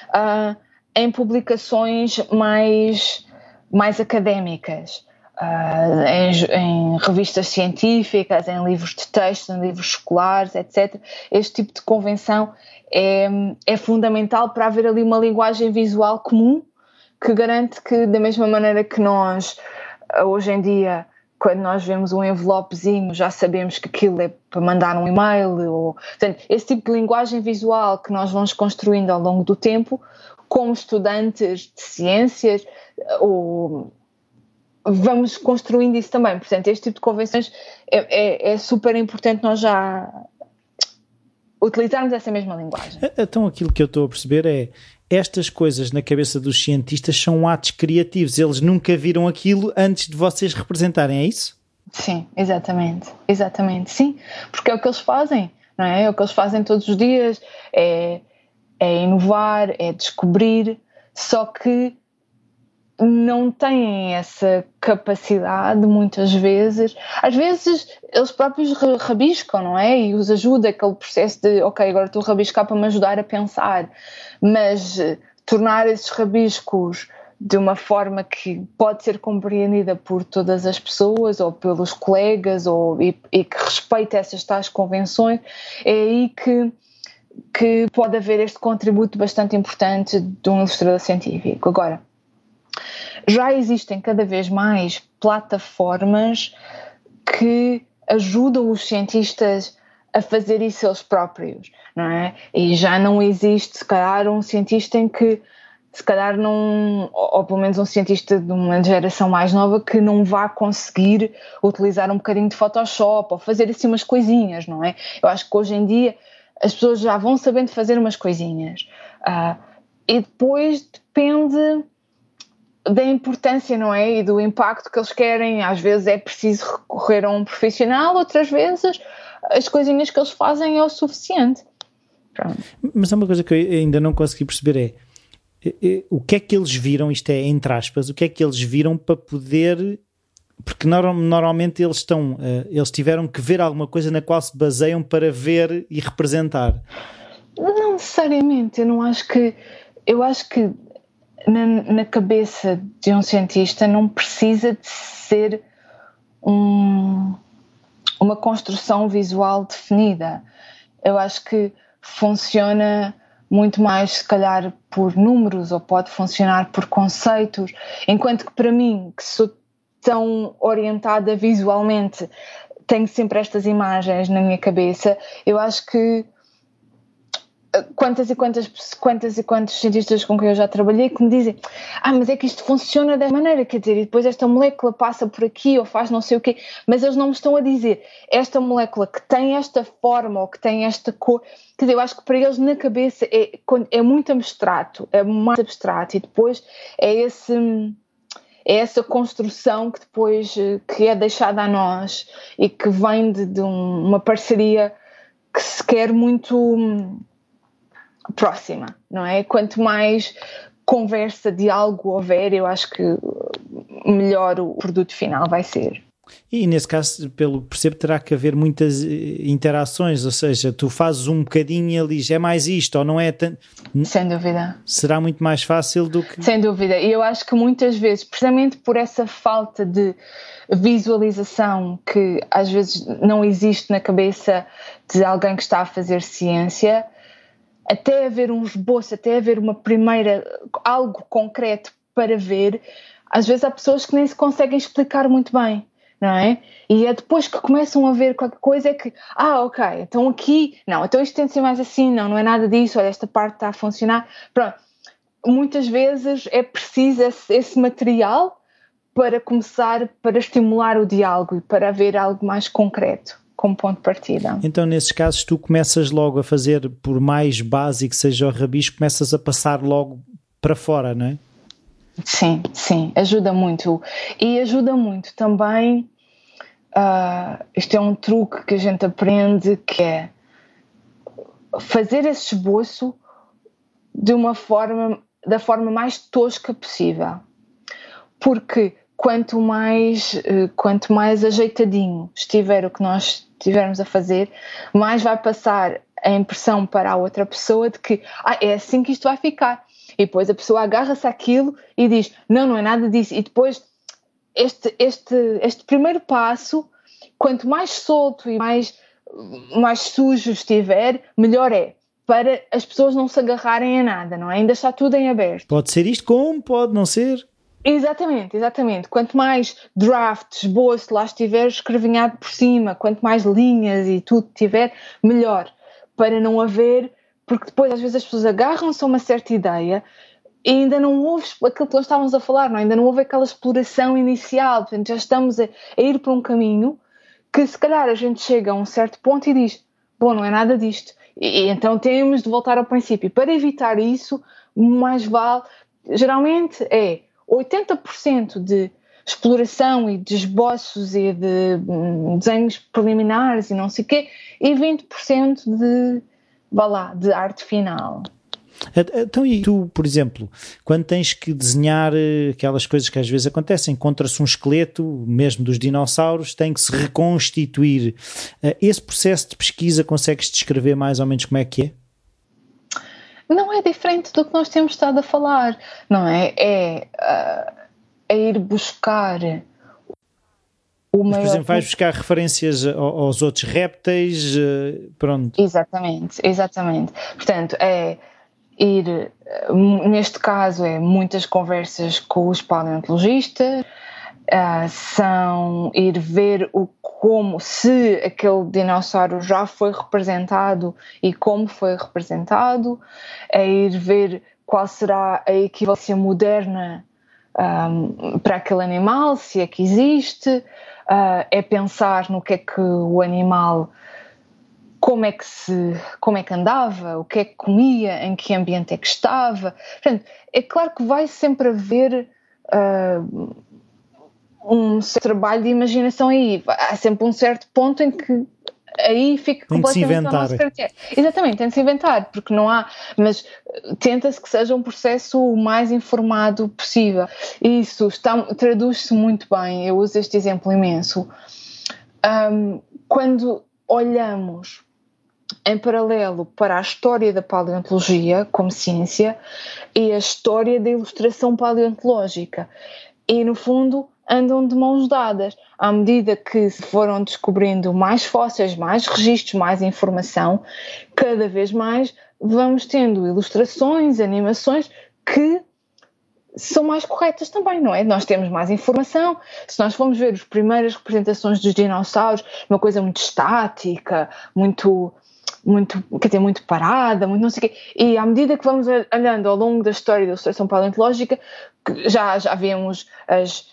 uh, em publicações mais, mais académicas. Uh, em, em, revistas científicas, em livros de texto, em livros escolares, etc. Este tipo de convenção é, é fundamental para haver ali uma linguagem visual comum que garante que, da mesma maneira que nós, hoje em dia, quando nós vemos um envelopezinho, já sabemos que aquilo é para mandar um e-mail. Ou, portanto, esse tipo de linguagem visual que nós vamos construindo ao longo do tempo, como estudantes de ciências, ou vamos construindo isso também. Portanto, este tipo de convenções é, é, é super importante nós já utilizarmos essa mesma linguagem. Então, aquilo que eu estou a perceber é estas coisas na cabeça dos cientistas são atos criativos. Eles nunca viram aquilo antes de vocês representarem, é isso? Sim, exatamente. Exatamente, sim. Porque é o que eles fazem, não é? É o que eles fazem todos os dias. É, é inovar, é descobrir, só que não têm essa capacidade muitas vezes. Às vezes eles próprios rabiscam, não é? E os ajuda aquele processo de, ok, agora estou a rabiscar para me ajudar a pensar, mas eh, tornar esses rabiscos de uma forma que pode ser compreendida por todas as pessoas ou pelos colegas ou, e, e que respeita essas tais convenções, é aí que que pode haver este contributo bastante importante de um ilustrador científico. Agora, já existem cada vez mais plataformas que ajudam os cientistas a fazer isso eles próprios, não é? E já não existe, se calhar, um cientista em que, se calhar, não, ou, pelo menos um cientista de uma geração mais nova que não vá conseguir utilizar um bocadinho de Photoshop ou fazer assim umas coisinhas, não é? Eu acho que hoje em dia as pessoas já vão sabendo fazer umas coisinhas. Uh, e depois depende da importância, não é? E do impacto que eles querem. Às vezes é preciso recorrer a um profissional, outras vezes as coisinhas que eles fazem é o suficiente. Pronto. Mas há uma coisa que eu ainda não consegui perceber é, é, é o que é que eles viram, isto é entre aspas, o que é que eles viram para poder porque normalmente eles estão uh, eles tiveram que ver alguma coisa na qual se baseiam para ver e representar não necessariamente eu não acho que eu acho que na, na, cabeça de um cientista não precisa de ser um, uma construção visual definida. Eu acho que funciona muito mais, se calhar, por números ou pode funcionar por conceitos, enquanto que para mim, que sou tão orientada visualmente, tenho sempre estas imagens na minha cabeça. Eu acho que quantas e quantas, quantas e quantos cientistas com quem eu já trabalhei que me dizem ah, mas é que isto funciona desta maneira, quer dizer, e depois esta molécula passa por aqui ou faz não sei o quê, mas eles não me estão a dizer esta molécula que tem esta forma ou que tem esta cor, quer dizer, eu acho que para eles na cabeça é, é muito abstrato, é mais abstrato e depois é esse é essa construção que depois que é deixada a nós e que vem de, de uma parceria que se quer muito próxima, não é? Quanto mais conversa, diálogo houver, eu acho que melhor o produto final vai ser. E nesse caso, pelo percebo, terá que haver muitas eh, interações, ou seja, tu fazes um bocadinho e ele diz é mais isto ou não é tanto. Sem dúvida. Será muito mais fácil do que. Sem dúvida. E eu acho que muitas vezes, precisamente por essa falta de visualização que às vezes não existe na cabeça de alguém que está a fazer ciência, até haver um esboço, até haver uma primeira, algo concreto para ver, às vezes há pessoas que nem se conseguem explicar muito bem, não é? E é depois que começam a ver qualquer coisa é que, ah, ok, então aqui, não, então isto tem de ser mais assim, não, não é nada disso, olha, esta parte está a funcionar. Pronto, muitas vezes é preciso esse, esse material para começar, para estimular o diálogo e para haver algo mais concreto como ponto de partida. Então, nesses casos, tu começas logo a fazer, por mais básico que seja o rabisco, começas a passar logo para fora, não é? Sim, sim, ajuda muito. E ajuda muito também. Uh, isto é um truque que a gente aprende que é fazer esse esboço de uma forma da forma mais tosca possível. Porque quanto mais, uh, quanto mais ajeitadinho estiver o que nós estivermos a fazer, mais vai passar a impressão para a outra pessoa de que ah, é assim que isto vai ficar. E depois a pessoa agarra-se àquilo e diz: Não, não é nada disso. E depois, este, este, este primeiro passo, quanto mais solto e mais, mais sujo estiver, melhor é. Para as pessoas não se agarrarem a nada, não é? Ainda está tudo em aberto. Pode ser isto como pode não ser. Exatamente, exatamente. Quanto mais drafts, esboço lá estiver escrevinhado por cima, quanto mais linhas e tudo tiver, melhor. Para não haver, porque depois às vezes as pessoas agarram-se a uma certa ideia e ainda não houve aquilo que nós estávamos a falar, não? É? ainda não houve aquela exploração inicial, portanto já estamos a, a ir para um caminho que se calhar a gente chega a um certo ponto e diz: Bom, não é nada disto. E, e então temos de voltar ao princípio. Para evitar isso, mais vale. Geralmente é 80% de exploração e de esboços e de hum, desenhos preliminares e não sei o quê, e 20% de, vá lá, de arte final. Então, e tu, por exemplo, quando tens que desenhar eh, aquelas coisas que às vezes acontecem, encontra-se um esqueleto, mesmo dos dinossauros, tem que se reconstituir. Eh, esse processo de pesquisa consegues descrever mais ou menos como é que é? Não é diferente do que nós temos estado a falar, não é? É, uh, é ir buscar o Mas, por exemplo, vais buscar referências aos outros répteis, uh, pronto. Exatamente, exatamente. Portanto, é ir, neste caso, é muitas conversas com os paleontologistas, uh, são ir ver o como se aquele dinossauro já foi representado e como foi representado, é ir ver qual será a equivalência moderna um, para aquele animal, se é que existe, uh, é pensar no que é que o animal como é que se como é que andava, o que é que comia, em que ambiente é que estava. Portanto, é claro que vai sempre haver uh, um trabalho de imaginação aí. Há sempre um certo ponto em que aí fica tem completamente ao nosso Exatamente, tem de se inventar, porque não há, mas tenta-se que seja um processo o mais informado possível. Isso traduz-se muito bem, eu uso este exemplo imenso. Um, quando olhamos em paralelo para a história da paleontologia como ciência e a história da ilustração paleontológica. E, no fundo, andam de mãos dadas. À medida que se foram descobrindo mais fósseis, mais registros, mais informação, cada vez mais vamos tendo ilustrações, animações que são mais corretas também, não é? Nós temos mais informação. Se nós formos ver as primeiras representações dos dinossauros, uma coisa muito estática, muito muito, quer dizer, muito parada, muito não sei o quê. E à medida que vamos olhando ao longo da história da ilustração paleontológica, já, já vemos as,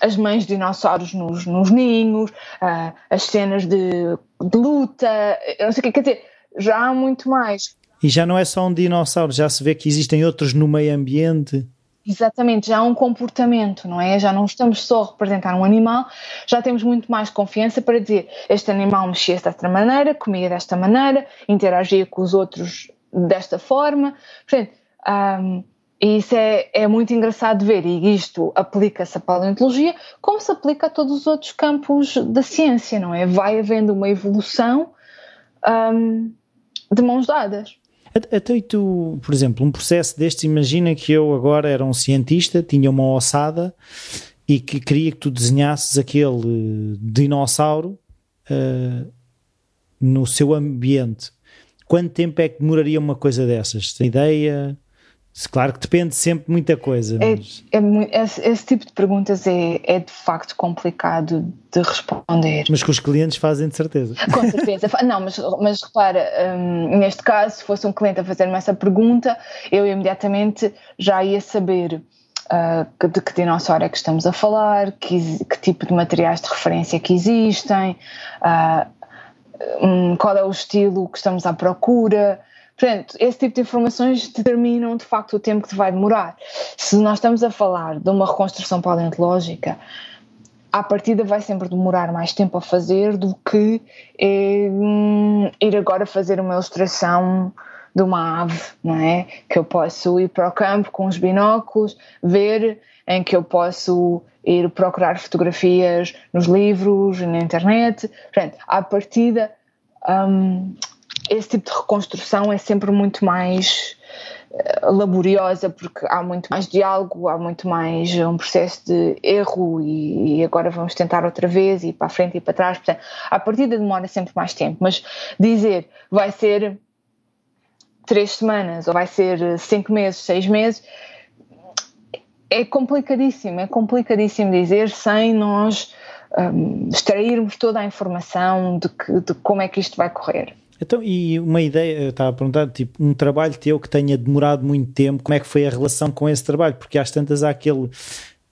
as mães de dinossauros nos, nos ninhos, uh, as cenas de, de luta, não sei o quê, quer dizer, já há muito mais. E já não é só um dinossauro, já se vê que existem outros no meio ambiente. Exatamente, já há um comportamento, não é? Já não estamos só a representar um animal, já temos muito mais confiança para dizer este animal mexia-se desta maneira, comia desta maneira, interagia com os outros desta forma. Portanto, um, isso é, é muito engraçado de ver e isto aplica-se à paleontologia como se aplica a todos os outros campos da ciência, não é? Vai havendo uma evolução um, de mãos dadas. Até e tu, por exemplo, um processo destes, imagina que eu agora era um cientista, tinha uma ossada e que queria que tu desenhasses aquele dinossauro uh, no seu ambiente. Quanto tempo é que demoraria uma coisa dessas? Tem ideia? Claro que depende sempre de muita coisa. É, mas... É, é, esse, esse, tipo de perguntas é, é de facto complicado de responder. Mas que os clientes fazem de certeza. Com certeza. Não, mas, mas repara, um, neste caso, se fosse um cliente a fazer-me essa pergunta, eu imediatamente já ia saber uh, de que dinossauro é que estamos a falar, que, que tipo de materiais de referência que existem, uh, um, qual é o estilo que estamos à procura. Portanto, esse tipo de informações determinam de facto o tempo que vai demorar. Se nós estamos a falar de uma reconstrução paleontológica, à partida vai sempre demorar mais tempo a fazer do que eh, ir agora fazer uma ilustração de uma ave, não é? Que eu posso ir para o campo com os binóculos, ver, em que eu posso ir procurar fotografias nos livros, na internet. Portanto, à partida, um, esse tipo de reconstrução é sempre muito mais uh, laboriosa porque há muito mais diálogo, há muito mais um processo de erro e, agora vamos tentar outra vez e para a frente e para trás. Portanto, a partida demora sempre mais tempo, mas dizer vai ser três semanas ou vai ser cinco meses, seis meses é complicadíssimo, é complicadíssimo dizer sem nós um, extrairmos toda a informação de, que, de como é que isto vai correr. Então, e uma ideia, eu estava a perguntar, tipo, um trabalho teu que tenha demorado muito tempo, como é que foi a relação com esse trabalho? Porque às tantas há aquele.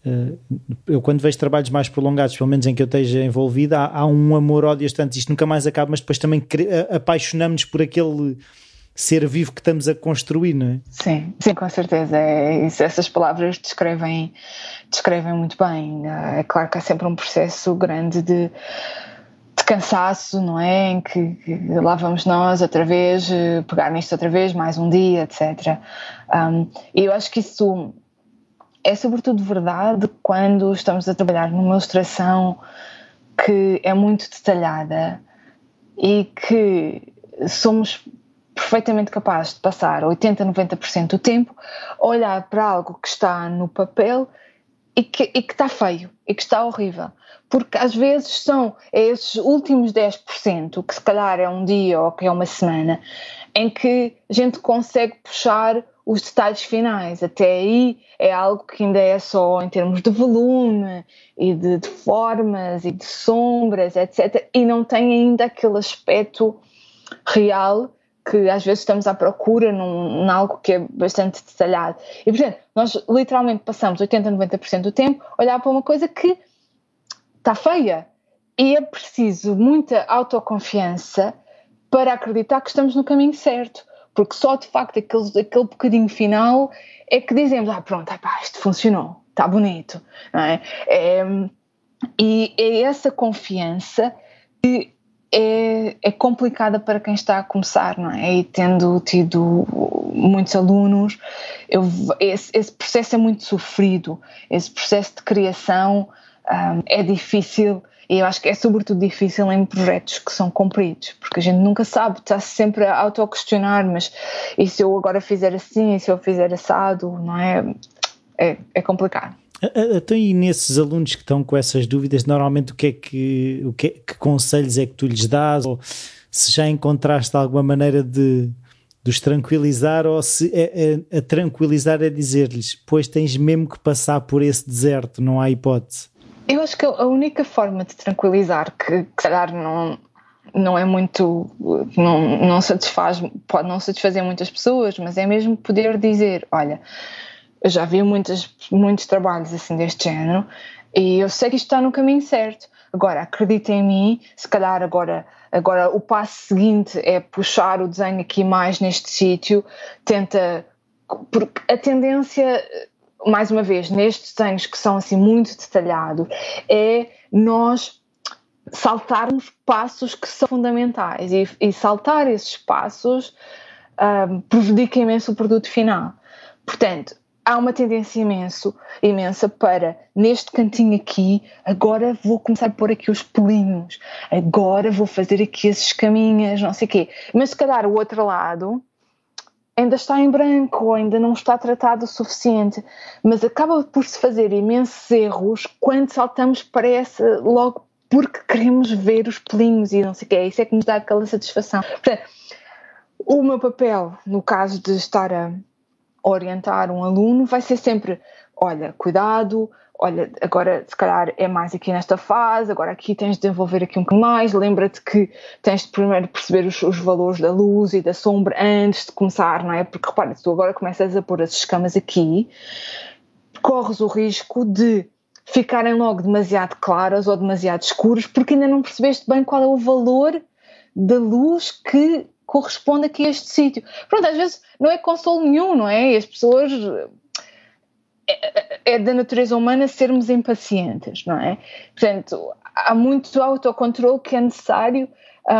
Uh, eu, quando vejo trabalhos mais prolongados, pelo menos em que eu esteja envolvido, há, há um amor-ódio tanto, isto nunca mais acaba, mas depois também apaixonamos-nos por aquele ser vivo que estamos a construir, não é? Sim, sim, com certeza. É, isso, essas palavras descrevem, descrevem muito bem. É claro que há sempre um processo grande de cansaço, não é? Em que, que, lá vamos nós outra vez, eh, pegar nisto outra vez, mais um dia, etc. Um, eu acho que isso é sobretudo verdade quando estamos a trabalhar numa ilustração que é muito detalhada e que somos perfeitamente capazes de passar 80, 90% do tempo a olhar para algo que está no papel e que, e que está feio e que está horrível porque às vezes são esses últimos 10%, que se calhar é um dia ou que é uma semana, em que a gente consegue puxar os detalhes finais. Até aí é algo que ainda é só em termos de volume e de, de formas e de sombras, etc. E não tem ainda aquele aspecto real que às vezes estamos à procura num, num, algo que é bastante detalhado. E, portanto, nós literalmente passamos 80, 90% do tempo a olhar para uma coisa que está feia. E é preciso muita autoconfiança para acreditar que estamos no caminho certo. Porque só de facto aquele, aquele bocadinho final é que dizemos: ah, pronto, ah, isto funcionou, está bonito. É? É, e é essa confiança que é, é, complicada para quem está a começar, não é? E tendo tido muitos alunos, eu, esse, esse processo é muito sofrido, esse processo de criação um, é difícil e eu acho que é sobretudo difícil em projetos que são cumpridos, porque a gente nunca sabe, está -se sempre a auto-questionar, mas e se eu agora fizer assim, e se eu fizer assado, não é? É, é complicado. Então, e nesses alunos que estão com essas dúvidas, normalmente o que é que, o que, é, que conselhos é que tu lhes dás? Ou se já encontraste alguma maneira de, dos tranquilizar ou se a, a, a tranquilizar é dizer-lhes, pois tens mesmo que passar por esse deserto, não há hipótese. Eu acho que a única forma de tranquilizar, que, que calhar não, não é muito, não, não satisfaz, pode não satisfazer muitas pessoas, mas é mesmo poder dizer, olha, eu já vi muitas, muitos trabalhos assim deste género e eu sei que está no caminho certo. Agora, acredita em mim, se calhar agora, agora o passo seguinte é puxar o desenho aqui mais neste sítio, tenta, porque a tendência, mais uma vez, nestes desenhos que são assim muito detalhados, é nós saltarmos passos que são fundamentais e, e saltar esses passos um, prejudica imenso o produto final. Portanto, há uma tendência imenso, imensa para neste cantinho aqui, agora vou começar a pôr aqui os pelinhos, agora vou fazer aqui as escaminhas, não sei o quê. Mas se calhar o outro lado ainda está em branco, ainda não está tratado o suficiente, mas acaba por se fazer imensos erros quando saltamos para essa logo porque queremos ver os pelinhos e não sei o quê. Isso é que nos dá aquela satisfação. Portanto, o meu papel, no caso de estar a orientar um aluno, vai ser sempre: olha, cuidado, olha, agora se calhar é mais aqui nesta fase, agora aqui tens de desenvolver aqui um pouco mais, lembra-te que tens de primeiro perceber os, os, valores da luz e da sombra antes de começar, não é? Porque repara, se tu agora começas a pôr as escamas aqui, corres o risco de ficarem logo demasiado claras ou demasiado escuras porque ainda não percebeste bem qual é o valor da luz que corresponde aqui a este sítio. Pronto, às vezes não é consolo nenhum, não é? E as pessoas. É, é da natureza humana sermos impacientes, não é? Portanto, há muito autocontrole que é necessário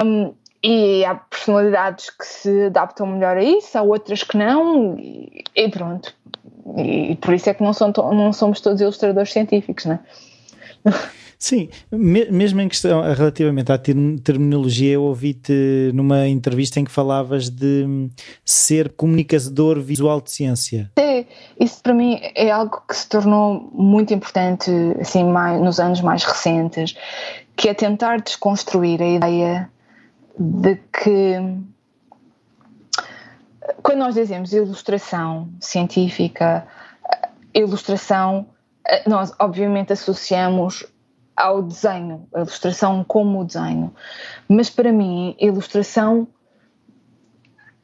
um, e há personalidades que se adaptam melhor a isso, há outras que não, e, e pronto. E, e, por isso é que não, são não somos todos ilustradores científicos, não é? Sim, mesmo em questão relativamente à terminologia, eu ouvi-te numa entrevista em que falavas de ser comunicador visual de ciência. É, isso para mim é algo que se tornou muito importante assim, mais, nos anos mais recentes, que é tentar desconstruir a ideia de que quando nós dizemos ilustração científica, ilustração, nós obviamente associamos ao desenho, a ilustração como desenho. Mas para mim, ilustração,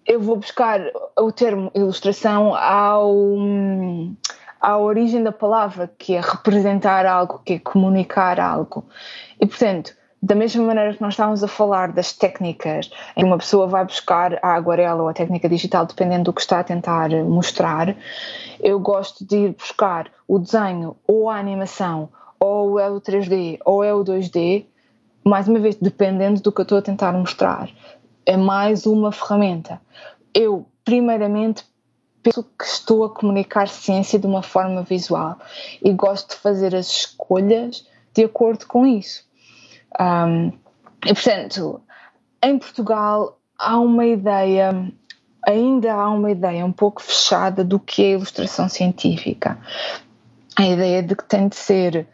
eu vou buscar o termo ilustração ao, à origem da palavra, que é representar algo, que é comunicar algo. E portanto, da mesma maneira que nós estávamos a falar das técnicas em uma pessoa vai buscar a aguarela ou a técnica digital, dependendo do que está a tentar mostrar, eu gosto de ir buscar o desenho ou a animação ou é o 3D ou é o 2D, mais uma vez, dependendo do que eu estou a tentar mostrar. É mais uma ferramenta. Eu, primeiramente, penso que estou a comunicar ciência de uma forma visual e gosto de fazer as escolhas de acordo com isso. Um, e, portanto, em Portugal há uma ideia, ainda há uma ideia um pouco fechada do que é ilustração científica. A ideia de que tem de ser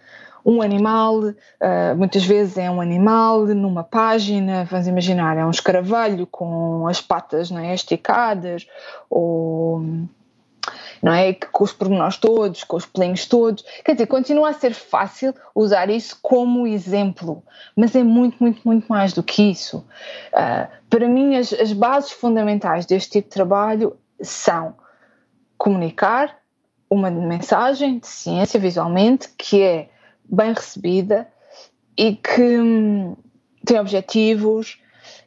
um animal, uh, muitas vezes é um animal numa página, vamos imaginar, é um escaravelho com as patas não é, esticadas, ou não é? Com os pormenores todos, com os pelinhos todos. Quer dizer, continua a ser fácil usar isso como exemplo, mas é muito, muito, muito mais do que isso. Uh, para mim, as, as bases fundamentais deste tipo de trabalho são comunicar uma mensagem de ciência visualmente que é bem recebida e que hum, tem objetivos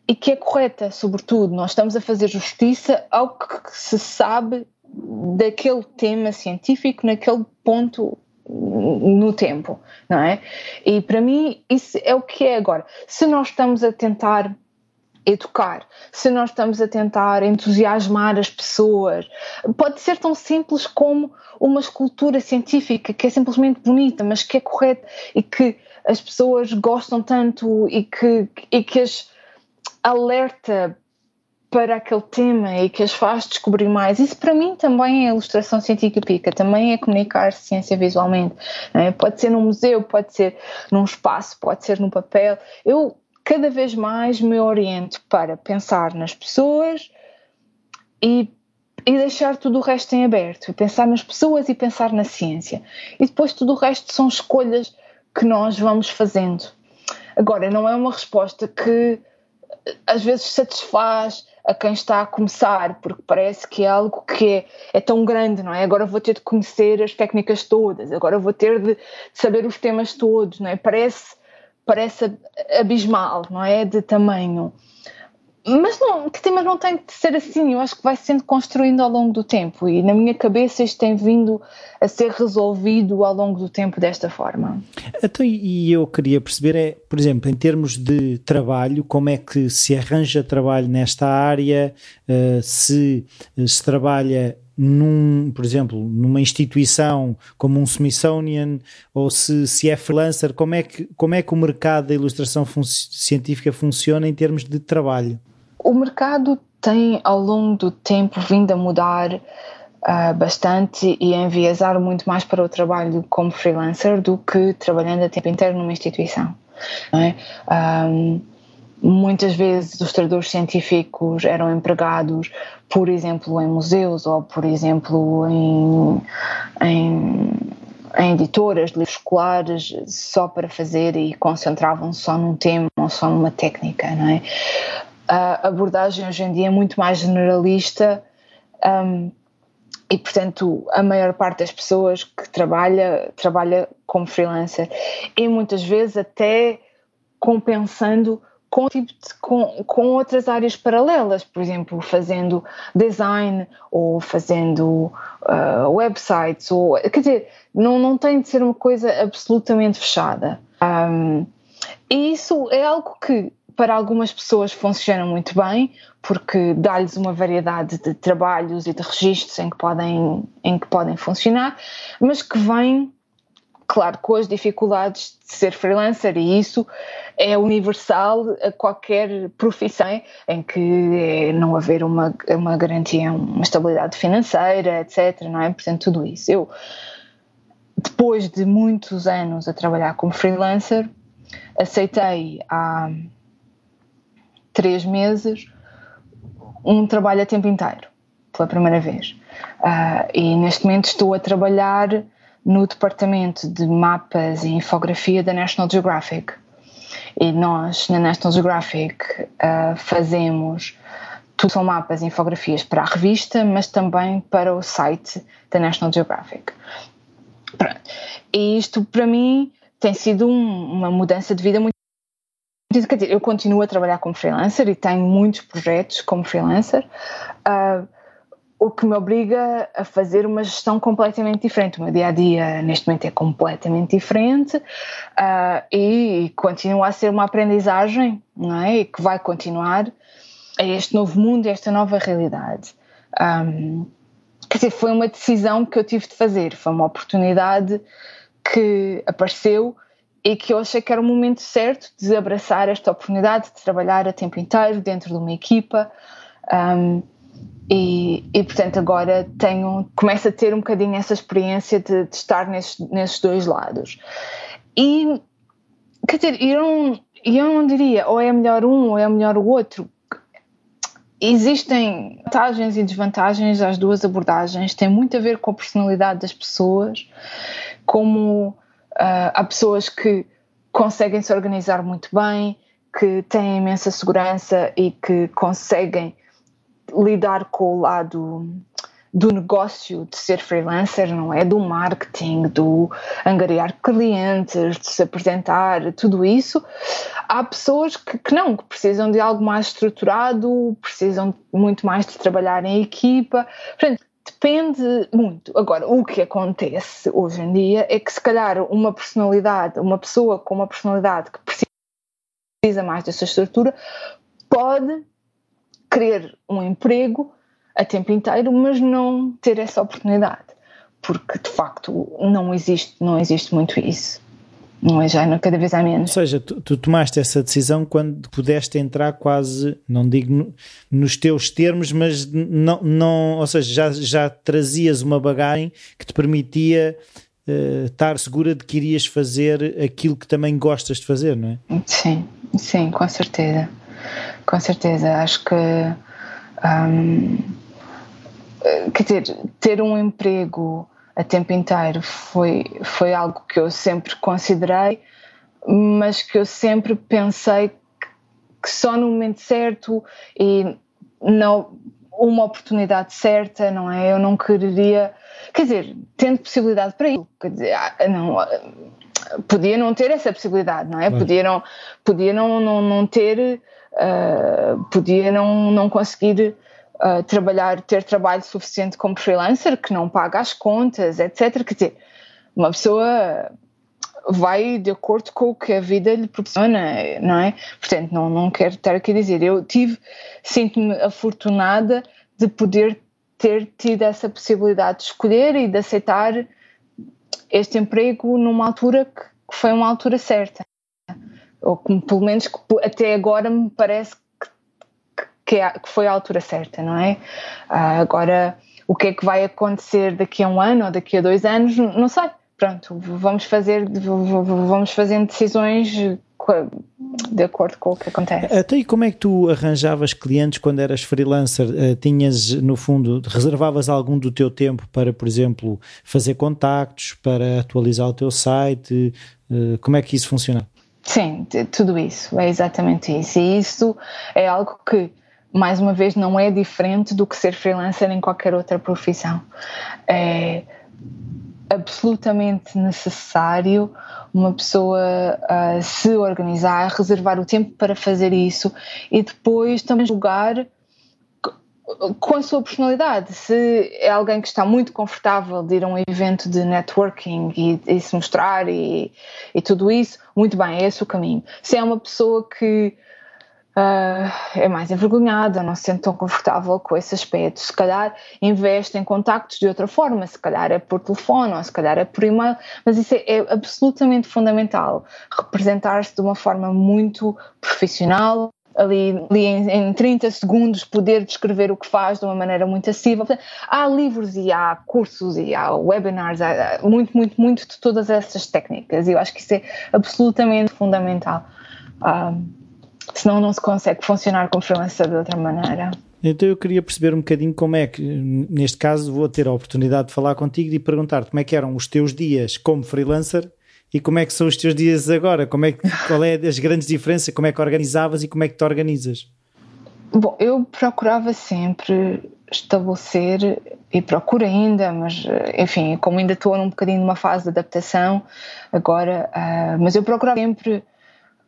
e que é correta, sobretudo. Nós estamos a fazer justiça ao que se sabe daquele tema científico naquele ponto no tempo, não é? E para mim isso é o que é agora. Se nós estamos a tentar educar, se nós estamos a tentar entusiasmar as pessoas, pode ser tão simples como uma escultura científica que é simplesmente bonita, mas que é correta e que as pessoas gostam tanto e que, e que as alerta para aquele tema e que as faz descobrir mais. Isso para mim também é ilustração científica, também é comunicar ciência visualmente. É? Pode ser num museu, pode ser num espaço, pode ser num papel. Eu cada vez mais me oriento para pensar nas pessoas e, e deixar tudo o resto em aberto, pensar nas pessoas e pensar na ciência. E depois tudo o resto são escolhas que nós vamos fazendo. Agora, não é uma resposta que às vezes satisfaz a quem está a começar, porque parece que é algo que é, é, tão grande, não é? Agora vou ter de conhecer as técnicas todas, agora vou ter de saber os temas todos, não é? Parece, parece abismal, não é? De tamanho. Mas não, que tema não tem de ser assim, eu acho que vai sendo construindo ao longo do tempo e na minha cabeça isto tem vindo a ser resolvido ao longo do tempo desta forma. Então, e eu queria perceber é, por exemplo, em termos de trabalho, como é que se arranja trabalho nesta área, uh, se se trabalha num, por exemplo, numa instituição como um Smithsonian ou se, se é freelancer, como é, que, como é que o mercado da ilustração fun científica funciona em termos de trabalho? O mercado tem ao longo do tempo vindo a mudar uh, bastante e a enviesar muito mais para o trabalho como freelancer do que trabalhando a tempo inteiro numa instituição. É? Um, muitas vezes os tradutores científicos eram empregados, por exemplo, em museus ou, por exemplo, em, em, em editoras de livros escolares só para fazer e concentravam só num tema ou só numa técnica, não é? A abordagem hoje em dia é muito mais generalista um, e, portanto, a maior parte das pessoas que trabalha, trabalha como freelancer e muitas vezes até compensando com, tipo com, com outras áreas paralelas, por exemplo, fazendo design ou fazendo uh, websites, ou, quer dizer, não, não tem de ser uma coisa absolutamente fechada. Um, e isso é algo que para algumas pessoas funciona muito bem, porque dá-lhes uma variedade de trabalhos e de registros em que podem, em que podem funcionar, mas que vem, claro, com as dificuldades de ser freelancer, e isso é universal a qualquer profissão em que não haver uma, uma garantia, uma estabilidade financeira, etc. Não é? Portanto, tudo isso. Eu, depois de muitos anos a trabalhar como freelancer, aceitei há três meses um trabalho a tempo inteiro, pela primeira vez. Uh, e neste momento estou a trabalhar no departamento de mapas e infografia da National Geographic. E nós, na National Geographic, uh, fazemos tudo são mapas e infografias para a revista, mas também para o site da National Geographic. Pronto. E isto, para mim, tem sido um, uma mudança de vida muito Quer dizer, eu continuo a trabalhar como freelancer e tenho muitos projetos como freelancer, uh, o que me obriga a fazer uma gestão completamente diferente. O meu dia a dia, neste momento, é completamente diferente uh, e continua a ser uma aprendizagem, não é? E que vai continuar a este novo mundo, a esta nova realidade. Um, quer dizer, foi uma decisão que eu tive de fazer, foi uma oportunidade que apareceu e que eu achei que era o momento certo de abraçar esta oportunidade de trabalhar a tempo inteiro dentro de uma equipa um, e, e, portanto agora tenho começo a ter um bocadinho essa experiência de, de estar nesses, nesses dois lados. E quer dizer eu não, eu não diria ou é melhor um ou é melhor o outro. Existem vantagens e desvantagens às duas abordagens. Tem muito a ver com a personalidade das pessoas como Uh, há pessoas que conseguem se organizar muito bem, que têm imensa segurança e que conseguem lidar com o lado do negócio de ser freelancer, não é? Do marketing, do angariar clientes, de se apresentar, tudo isso. Há pessoas que, que não, que precisam de algo mais estruturado, precisam muito mais de trabalhar em equipa. Portanto, Depende muito. Agora, o que acontece hoje em dia é que, se calhar, uma personalidade, uma pessoa com uma personalidade que precisa mais dessa estrutura, pode querer um emprego a tempo inteiro, mas não ter essa oportunidade, porque de facto não existe, não existe muito isso não é já, cada vez há menos. Ou seja, tu, tu, tomaste essa decisão quando pudeste entrar quase, não digo no, nos teus termos, mas não, não ou seja, já, já trazias uma bagagem que te permitia uh, estar segura de que irias fazer aquilo que também gostas de fazer, não é? Sim, sim, com certeza. Com certeza. Acho que. Um, quer dizer, ter um emprego a tempo inteiro foi, foi algo que eu sempre considerei, mas que eu sempre pensei que, que só no momento certo e não uma oportunidade certa, não é? Eu não quereria, quer dizer, tendo possibilidade para isso, quer dizer, ah, não, podia não ter essa possibilidade, não é? Podia não, podia não, não, não ter, uh, podia não, não conseguir trabalhar, ter trabalho suficiente como freelancer, que não paga as contas, etc. Quer dizer, uma pessoa vai de acordo com o que a vida lhe proporciona, não é? Portanto, não, não quero estar aqui a dizer, eu tive, sinto-me afortunada de poder ter tido essa possibilidade de escolher e de aceitar este emprego numa altura que, que foi uma altura certa. Ou que, pelo menos que até agora me parece que, é, que foi a altura certa, não é? Uh, agora, o que é que vai acontecer daqui a um ano ou daqui a dois anos, não sei. Pronto, vamos fazer, vamos fazendo decisões de acordo com o que acontece. Até e como é que tu arranjavas clientes quando eras freelancer? Uh, tinhas, no fundo, reservavas algum do teu tempo para, por exemplo, fazer contactos, para atualizar o teu site? Uh, como é que isso funciona? Sim, tudo isso, é exatamente isso. E isso é algo que, mais uma vez, não é diferente do que ser freelancer em qualquer outra profissão. É absolutamente necessário uma pessoa uh, se organizar, reservar o tempo para fazer isso e depois também julgar com a sua personalidade. Se é alguém que está muito confortável de ir a um evento de networking e, e se mostrar e, e, tudo isso, muito bem, é esse o caminho. Se é uma pessoa que Uh, é mais envergonhada, não se sente tão confortável com esse aspecto. Se calhar investe em contactos de outra forma, se calhar é por telefone ou se calhar é por e-mail, mas isso é, é absolutamente fundamental. Representar-se de uma forma muito profissional, ali, ali em, em 30 segundos poder descrever o que faz de uma maneira muito acessível. Há livros e há cursos e há webinars, há muito, muito, muito de todas essas técnicas e eu acho que isso é absolutamente fundamental. Uh, senão não se consegue funcionar como freelancer de outra maneira. Então eu queria perceber um bocadinho como é que, neste caso, vou ter a oportunidade de falar contigo e perguntar como é que eram os teus dias como freelancer e como é que são os teus dias agora, como é que, qual é as grandes diferenças, como é que organizavas e como é que te organizas? Bom, eu procurava sempre estabelecer e procuro ainda, mas enfim, como ainda estou num bocadinho numa fase de adaptação agora, uh, mas eu procurava sempre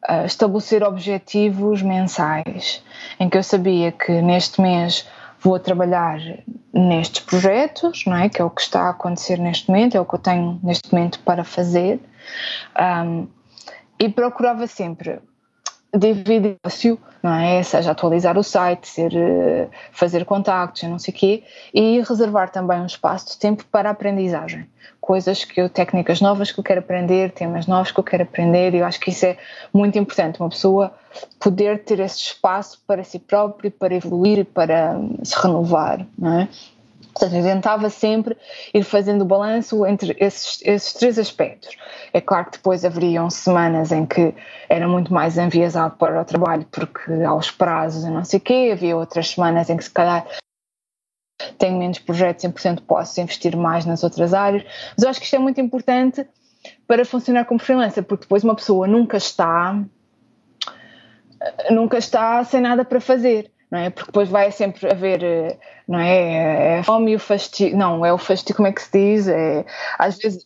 uh, estabelecer objetivos mensais, em que eu sabia que neste mês vou trabalhar nestes projetos, não é? Que é o que está a acontecer neste momento, é o que eu tenho neste momento para fazer. Um, e procurava sempre o não é? Seja atualizar o site, ser, eh, fazer contactos, não sei o quê, e reservar também um espaço de tempo para aprendizagem. Coisas que eu, técnicas novas que eu quero aprender, temas novos que eu quero aprender, e eu acho que isso é muito importante, uma pessoa poder ter esse espaço para si próprio, para evoluir para se renovar, não é? Portanto, eu tentava sempre ir fazendo o balanço entre esses, esses, três aspectos. É claro que depois haveriam semanas em que era muito mais enviesado para o trabalho, porque aos prazos e não sei o quê, havia outras semanas em que se calhar tenho menos projetos e, portanto, posso investir mais nas outras áreas. Mas eu acho que isto é muito importante para funcionar como freelancer, porque depois uma pessoa nunca está nunca está sem nada para fazer não é? Porque depois vai sempre haver, eh, não é? É a fome e o fastio, não, é o fastio, como é que se diz? É, às vezes,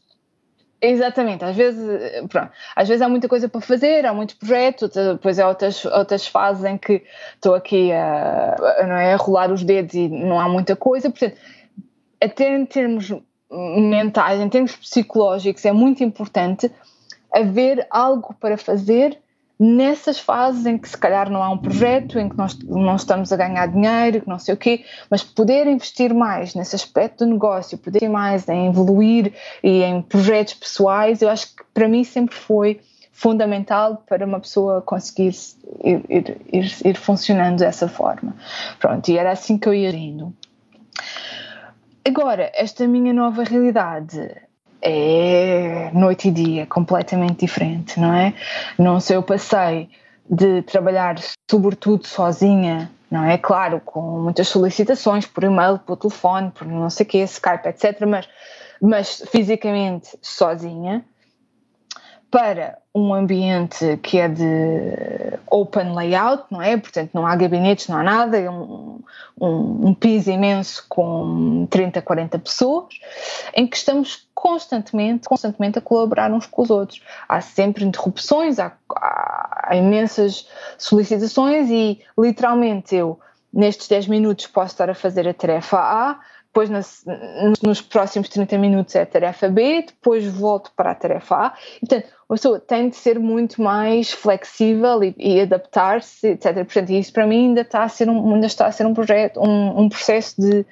exatamente, às vezes, eh, pronto, às vezes há muita coisa para fazer, há muitos projetos, depois há outras, outras fases em que estou aqui a, não é, a rolar os dedos e não há muita coisa, portanto, até em termos mentais, em termos psicológicos, é muito importante haver algo para fazer nessas fases em que se calhar não há um projeto, em que nós não estamos a ganhar dinheiro, que não sei o quê, mas poder investir mais nesse aspecto do negócio, poder ir mais em evoluir e em projetos pessoais, eu acho que para mim sempre foi fundamental para uma pessoa conseguir ir, ir, ir, ir funcionando dessa forma. Pronto, e era assim que eu ia indo. Agora, esta minha nova realidade é noite e dia, completamente diferente, não é? Não sei, eu passei de trabalhar sobretudo sozinha não é? Claro, com muitas solicitações por e-mail, por telefone, por não sei o quê, Skype, etc. Mas, mas fisicamente sozinha para um ambiente que é de open layout, não é? Portanto, não há gabinetes, não há nada, é um, um, um piso imenso com 30, 40 pessoas, em que estamos constantemente, constantemente a colaborar uns com os outros. Há sempre interrupções, há, há, imensas solicitações e literalmente eu, nestes 10 minutos, posso estar a fazer a tarefa A, depois nos, nos, próximos 30 minutos é a tarefa B, depois volto para a tarefa A. Portanto, a pessoa tem de ser muito mais flexível e, e adaptar-se, etc. Portanto, isso para mim ainda está a ser um, ainda está a ser um projeto, um, um processo de,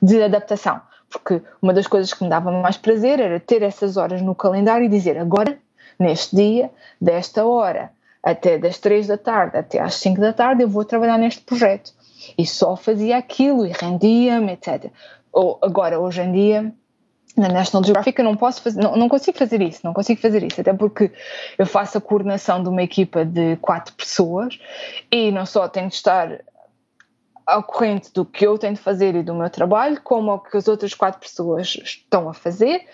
de adaptação. Porque uma das coisas que me dava mais prazer era ter essas horas no calendário e dizer agora, neste dia, desta hora até das 3 da tarde até às 5 da tarde, eu vou trabalhar neste projeto. E só fazia aquilo e rendia-me, etc ou agora, hoje em dia, na National Geographic eu não posso fazer, não, não, consigo fazer isso, não consigo fazer isso, até porque eu faço a coordenação de uma equipa de quatro pessoas e não só tenho de estar ao corrente do que eu tenho de fazer e do meu trabalho, como ao que as outras quatro pessoas estão a fazer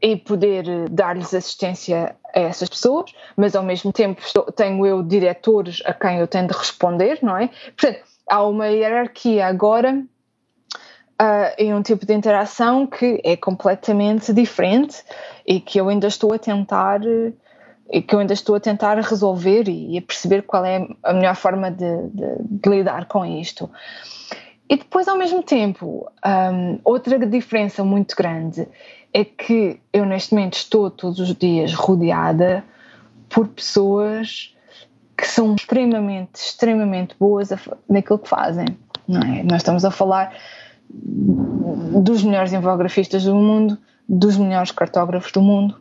e poder eh, dar-lhes assistência a essas pessoas, mas ao mesmo tempo estou, tenho eu diretores a quem eu tenho de responder, não é? Portanto, há uma hierarquia agora uh, em um tipo de interação que é completamente diferente e que eu ainda estou a tentar e que eu ainda estou a tentar resolver e, a perceber qual é a melhor forma de, de, de lidar com isto. E depois, ao mesmo tempo, um, outra diferença muito grande é que eu neste momento estou todos os dias rodeada por pessoas que são extremamente, extremamente boas naquilo que fazem. Não é? Nós estamos a falar dos melhores infografistas do mundo, dos melhores cartógrafos do mundo.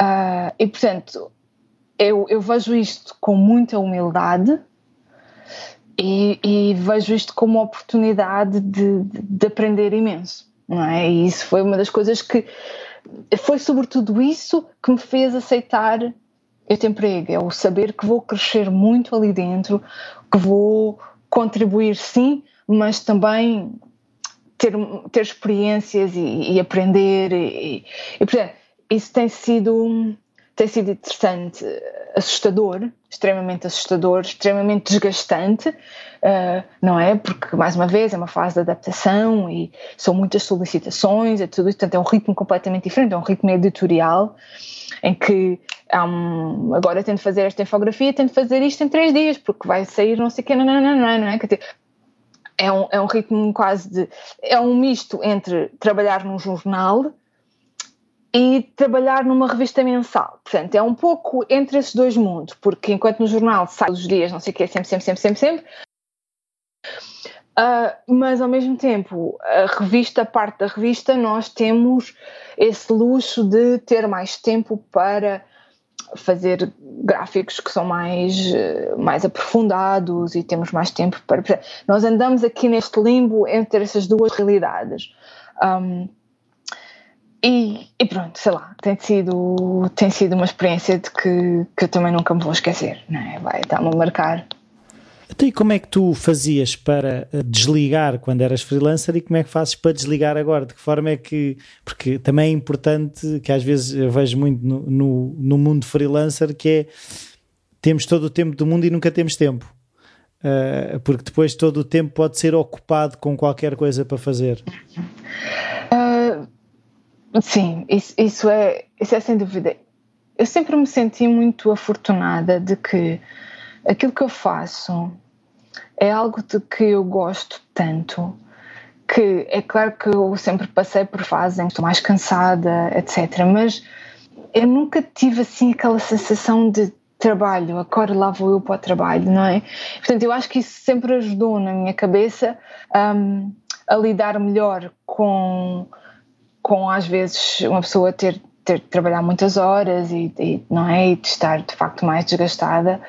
Uh, e portanto, eu, eu, vejo isto com muita humildade e, e vejo isto como uma oportunidade de, de, de, aprender imenso, não é? E isso foi uma das coisas que foi sobretudo isso que me fez aceitar este emprego, é o saber que vou crescer muito ali dentro, que vou contribuir sim mas também ter, ter experiências e, e aprender e, e, portanto, isso tem sido tem sido interessante, assustador, extremamente assustador, extremamente desgastante, uh, não é? Porque, mais uma vez, é uma fase de adaptação e são muitas solicitações, é tudo isso, portanto, é um ritmo completamente diferente, é um ritmo editorial em que um, agora tenho de fazer esta infografia, tenho de fazer isto em três dias, porque vai sair não sei o que, não, não, não, não, não é? é um, é um ritmo quase de. É um misto entre trabalhar num jornal e trabalhar numa revista mensal. Portanto, é um pouco entre esses dois mundos, porque enquanto no jornal sai os dias, não sei o que, sempre, sempre, sempre, sempre, sempre. Uh, mas ao mesmo tempo, a revista, a parte da revista, nós temos esse luxo de ter mais tempo para fazer gráficos que são mais, eh, mais aprofundados e temos mais tempo para. Nós andamos aqui neste limbo entre essas duas realidades. Um, e, e, pronto, sei lá, tem sido, tem sido uma experiência de que, que eu também nunca me vou esquecer, não é? Vai estar-me a marcar então, e como é que tu fazias para eh, desligar quando eras freelancer e como é que fazes para desligar agora? De que forma é que. Porque também é importante, que às vezes eu vejo muito no, no, no mundo freelancer, que é temos todo o tempo do mundo e nunca temos tempo. Uh, porque depois todo o tempo pode ser ocupado com qualquer coisa para fazer. Sim, isso, isso, é, isso é sem dúvida. Eu sempre me senti muito afortunada de que aquilo que eu faço é algo de que eu gosto tanto que é claro que eu sempre passei por fases em que estou mais cansada, etc. Mas eu nunca tive assim aquela sensação de trabalho, agora lá vou eu para o trabalho, não é? Portanto, eu acho que isso sempre ajudou na minha cabeça um, a lidar melhor com, com às vezes uma pessoa ter ter de trabalhar muitas horas e, e, não é e de estar de facto mais desgastada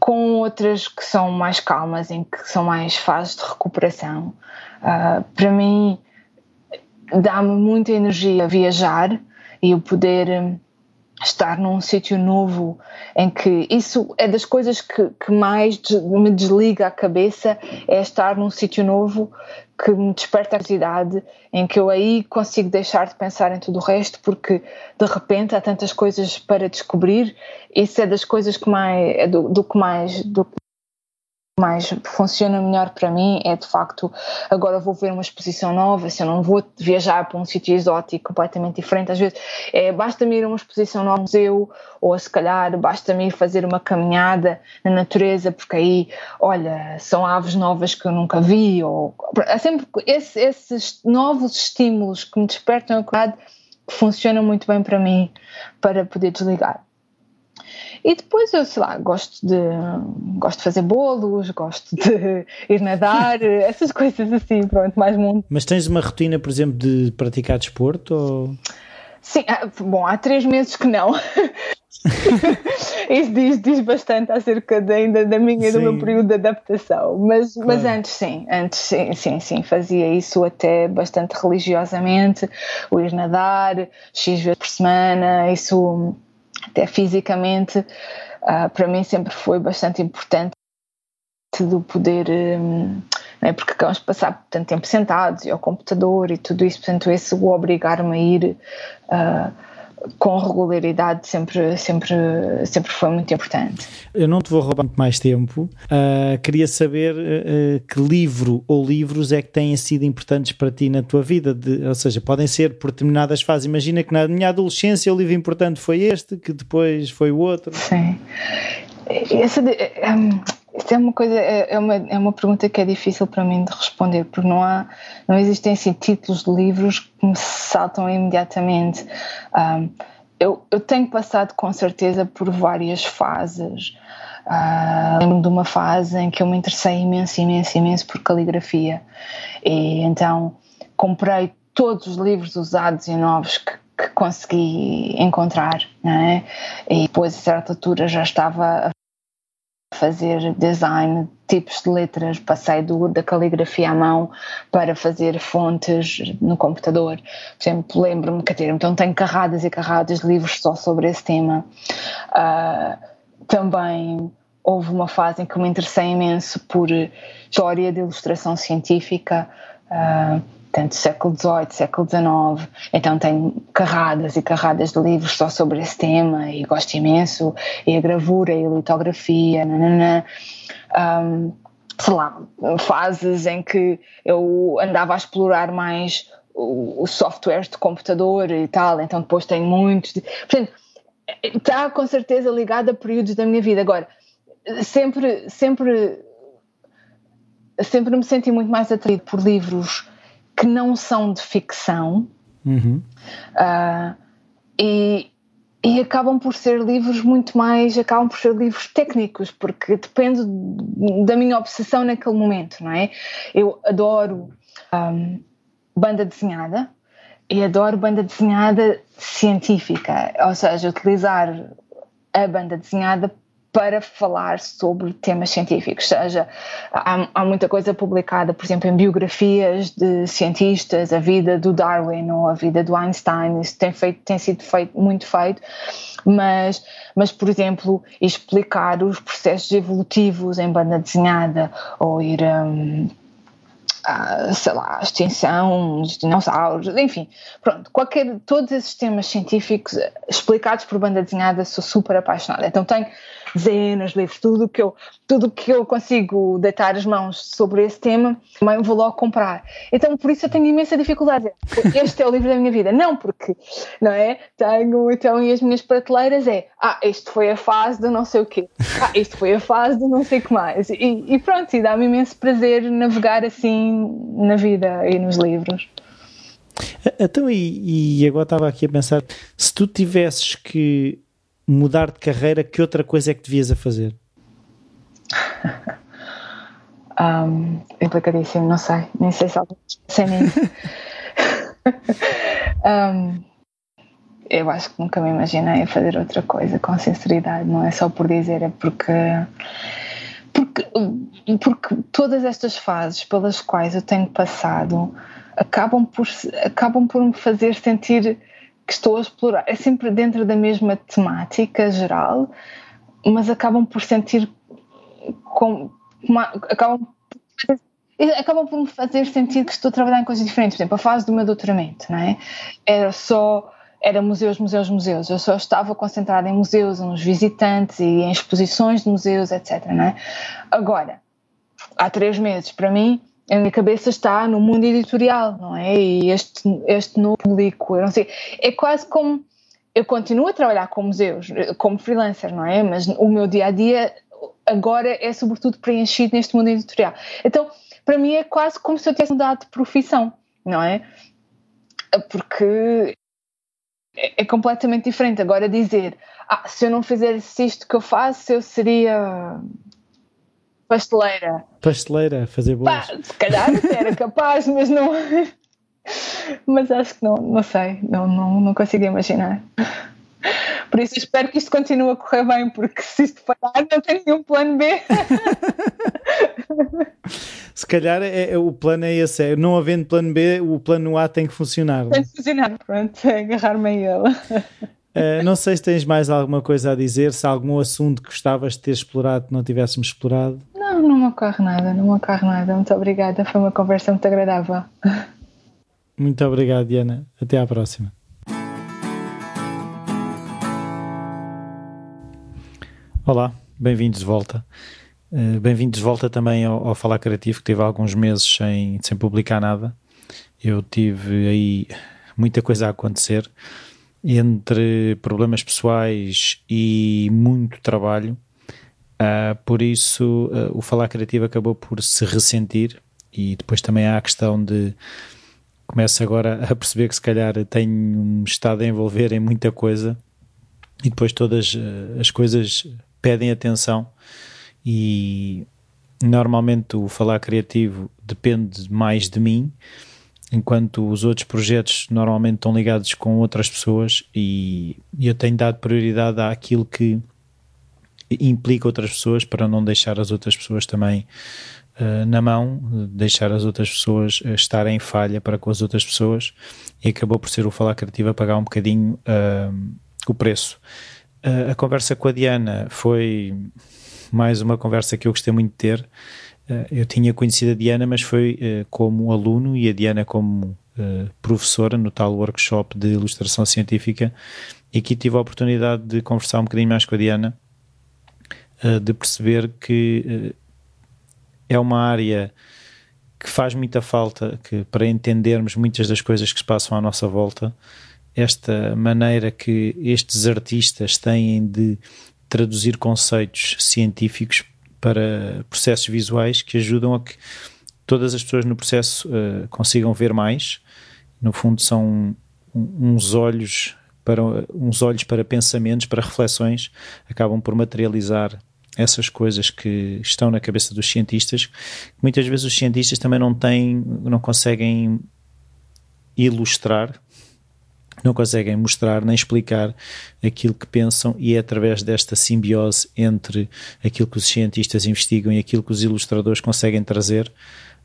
com outras que são mais calmas, em que são mais fases de recuperação. Uh, para mim, dá-me muita energia viajar e o poder estar num sítio novo em que isso é das coisas que, que mais me desliga a cabeça é estar num sítio novo que me desperta a curiosidade em que eu aí consigo deixar de pensar em tudo o resto porque de repente há tantas coisas para descobrir. Isso é das coisas que mais é do, do que mais do mais funciona melhor para mim é de facto agora vou ver uma exposição nova se eu não vou viajar para um sítio exótico completamente diferente às vezes é, basta-me ir a uma exposição nova museu ou se calhar basta-me ir fazer uma caminhada na natureza porque aí olha são aves novas que eu nunca vi ou há sempre esse, esses novos estímulos que me despertam a curiosidade funcionam muito bem para mim para poder desligar e depois eu, sei lá, gosto de, gosto de fazer bolos, gosto de ir nadar, essas coisas assim, pronto, mais mundo. Mas tens uma rotina, por exemplo, de praticar desporto? Ou... Sim, ah, bom, há três meses que não. Isso diz, diz bastante acerca de, ainda da minha e do meu período de adaptação. Mas, claro. mas antes sim, antes sim, sim, sim, fazia isso até bastante religiosamente, o ir nadar, X vezes por semana, isso até fisicamente, uh, para mim sempre foi bastante importante do poder, um, é? porque acabamos de passar tanto tempo sentados e ao computador e tudo isso, portanto, esse o obrigar-me a ir uh, com regularidade sempre, sempre, sempre foi muito importante. Eu não te vou roubar muito mais tempo. Uh, queria saber uh, que livro ou livros é que têm sido importantes para ti na tua vida, de, ou seja, podem ser por determinadas fases. Imagina que na minha adolescência o livro importante foi este, que depois foi o outro. Sim. Essa de, um isso é uma coisa, é, é uma, é uma pergunta que é difícil para mim de responder, porque não há, não existem assim títulos de livros que me saltam imediatamente. Um, eu, eu tenho passado com certeza por várias fases. Uh, lembro-me de uma fase em que eu me interessei imenso, imenso, imenso por caligrafia. E então comprei todos os livros usados e novos que, que consegui encontrar, é? E depois, a certa altura, já estava a fazer design, tipos de letras, passei do, da caligrafia à mão para fazer fontes no computador. Por exemplo, lembro-me que então tenho carradas e carradas de livros só sobre esse tema. Uh, também houve uma fase em que me interessei imenso por história de ilustração científica. Uh, tanto século XVIII, século XIX, então tenho carradas e carradas de livros só sobre esse tema e gosto imenso, e a gravura e a litografia, nanana. Um, sei lá, fases em que eu andava a explorar mais o, o software de computador e tal, então depois tenho muitos. De, portanto, está com certeza ligado a períodos da minha vida. Agora, sempre, sempre, sempre me senti muito mais atraído por livros que não são de ficção uhum. uh, e, e acabam por ser livros muito mais, acabam por ser livros técnicos, porque depende da minha obsessão naquele momento, não é? Eu adoro um, banda desenhada e adoro banda desenhada científica, ou seja, utilizar a banda desenhada para falar sobre temas científicos. Seja, há, há, muita coisa publicada, por exemplo, em biografias de cientistas, a vida do Darwin ou a vida do Einstein, isso tem, feito, tem sido feito, muito feito, mas, mas, por exemplo, explicar os processos evolutivos em banda desenhada ou ir. Um, a, sei lá, a extinção dos dinossauros, enfim, pronto, qualquer, todos esses temas científicos explicados por banda desenhada, sou super apaixonada. Então tenho dezenas de livros, tudo que eu, tudo que eu consigo deitar as mãos sobre esse tema, também vou logo comprar. Então por isso eu tenho imensa dificuldade. Este é o livro da minha vida. Não, porque, não é? Tenho, então, e as minhas prateleiras é, ah, este foi a fase de não sei o quê. Ah, este foi a fase de não sei o que mais. E, e pronto, e dá-me imenso prazer navegar assim na vida e nos livros. Então, e, e agora estava aqui a pensar, se tu tivesses que mudar de carreira, que outra coisa é que devias a fazer? um, complicadíssimo, não sei, nem sei se alguém sei nisso. um, eu acho que nunca me imaginei a fazer outra coisa com sinceridade, não é só por dizer, é porque porque, todas estas fases pelas quais eu tenho passado acabam por, acabam por me fazer sentir que estou a explorar. É sempre dentro da mesma temática geral, mas acabam por sentir com, uma, acabam acabam por me fazer sentir que estou a trabalhar em coisas diferentes. Por exemplo, a fase do meu doutoramento, não é? Era só era museus, museus, museus. Eu só estava concentrada em museus, nos visitantes e em exposições de museus, etc. É? Agora, há três meses, para mim, a minha cabeça está no mundo editorial, não é? E este, este novo público, eu não sei, é quase como eu continuo a trabalhar com museus, como freelancer, não é? Mas o meu dia a dia agora é sobretudo preenchido neste mundo editorial. Então, para mim é quase como se eu tivesse mudado de profissão, não é? Porque é, é completamente diferente. Agora dizer, ah, se eu não fizesse isto que eu faço, eu seria pasteleira. Pasteleira, fazer boas. Pá, se calhar era capaz, mas não. mas acho que não, não sei, não, não, não consigo imaginar. Por isso espero que isto continue a correr bem, porque se isto falhar, não tenho nenhum plano B. se calhar é, é, o plano é esse, é, não havendo plano B, o plano A tem que funcionar. Tem que funcionar, pronto, é agarrar-me a ele. Uh, não sei se tens mais alguma coisa a dizer, se há algum assunto que gostavas de ter explorado que não tivéssemos explorado. Não, não me ocorre nada, não me ocorre nada. Muito obrigada, foi uma conversa muito agradável. Muito obrigado, Diana. Até à próxima. Olá, bem-vindos de volta. Uh, bem-vindos de volta também ao, ao, Falar Criativo, que teve alguns meses sem, sem publicar nada. Eu tive aí muita coisa a acontecer, entre problemas pessoais e muito trabalho. Uh, por isso, uh, o Falar Criativo acabou por se ressentir, e depois também há a questão de. Começo agora a perceber que se calhar tenho estado a envolver em muita coisa e depois todas as coisas pedem atenção e normalmente o falar criativo depende mais de mim, enquanto os outros projetos normalmente estão ligados com outras pessoas e eu tenho dado prioridade àquilo que implica outras pessoas para não deixar as outras pessoas também uh, na mão, deixar as outras pessoas uh, estarem em falha para com as outras pessoas e acabou por ser o falar criativo a pagar um bocadinho uh, o preço a conversa com a Diana foi mais uma conversa que eu gostei muito de ter. eu tinha conhecido a Diana, mas foi como aluno e a Diana como professora no tal workshop de ilustração científica. E aqui tive a oportunidade de conversar um bocadinho mais com a Diana, de perceber que é uma área que faz muita falta que para entendermos muitas das coisas que se passam à nossa volta esta maneira que estes artistas têm de traduzir conceitos científicos para processos visuais que ajudam a que todas as pessoas no processo uh, consigam ver mais. No fundo, são uns olhos para uns olhos para pensamentos, para reflexões, acabam por materializar essas coisas que estão na cabeça dos cientistas. Muitas vezes os cientistas também não têm, não conseguem ilustrar não conseguem mostrar nem explicar aquilo que pensam e é através desta simbiose entre aquilo que os cientistas investigam e aquilo que os ilustradores conseguem trazer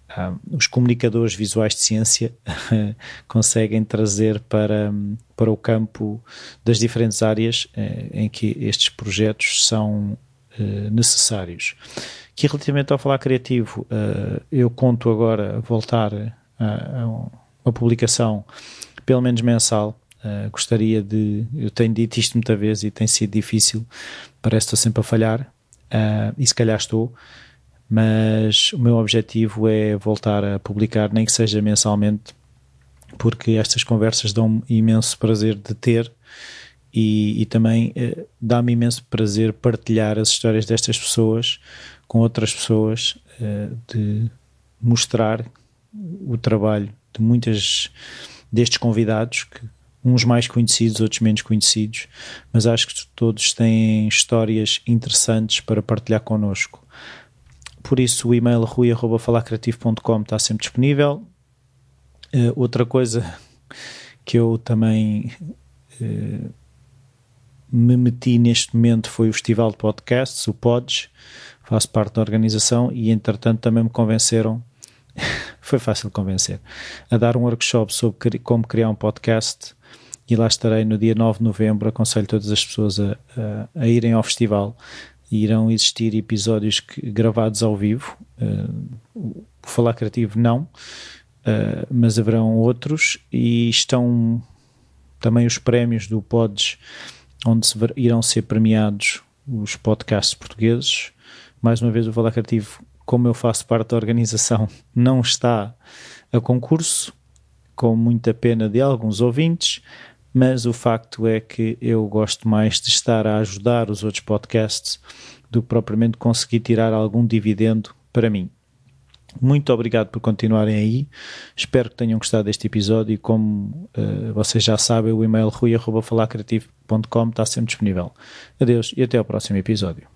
ah, os comunicadores visuais de ciência conseguem trazer para, para o campo das diferentes áreas eh, em que estes projetos são eh, necessários. Que relativamente ao falar criativo, eh, eu conto agora voltar a, a uma publicação pelo menos mensal Uh, gostaria de. Eu tenho dito isto muita vez e tem sido difícil, parece que estou sempre a falhar, uh, e se calhar estou, mas o meu objetivo é voltar a publicar, nem que seja mensalmente, porque estas conversas dão-me imenso prazer de ter e, e também uh, dá-me imenso prazer partilhar as histórias destas pessoas com outras pessoas, de mostrar o trabalho de muitas destes convidados que uns mais conhecidos, outros menos conhecidos, mas acho que todos têm histórias interessantes para partilhar connosco. Por isso, o e-mail rui.falacreativo.com está sempre disponível. Uh, outra coisa que eu também uh, me meti neste momento foi o Festival de Podcasts, o Pods, faço parte da organização e, entretanto, também me convenceram. foi fácil convencer a dar um workshop sobre como criar um podcast e lá estarei no dia 9 de novembro. Aconselho todas as pessoas a, a, a irem ao festival. Irão existir episódios que, gravados ao vivo. Uh, o Falar Criativo não, uh, mas haverão outros e estão também os prémios do Pods, onde se irão ser premiados os podcasts portugueses. Mais uma vez, o Falar Criativo, como eu faço parte da organização, não está a concurso, com muita pena de alguns ouvintes, mas o facto é que eu gosto mais de estar a ajudar os outros podcasts do que propriamente conseguir tirar algum dividendo para mim. Muito obrigado por continuarem aí. Espero que tenham gostado deste episódio e como uh, vocês já sabem, o e-mail rui.falacreativo.com está sempre disponível. Adeus e até ao próximo episódio.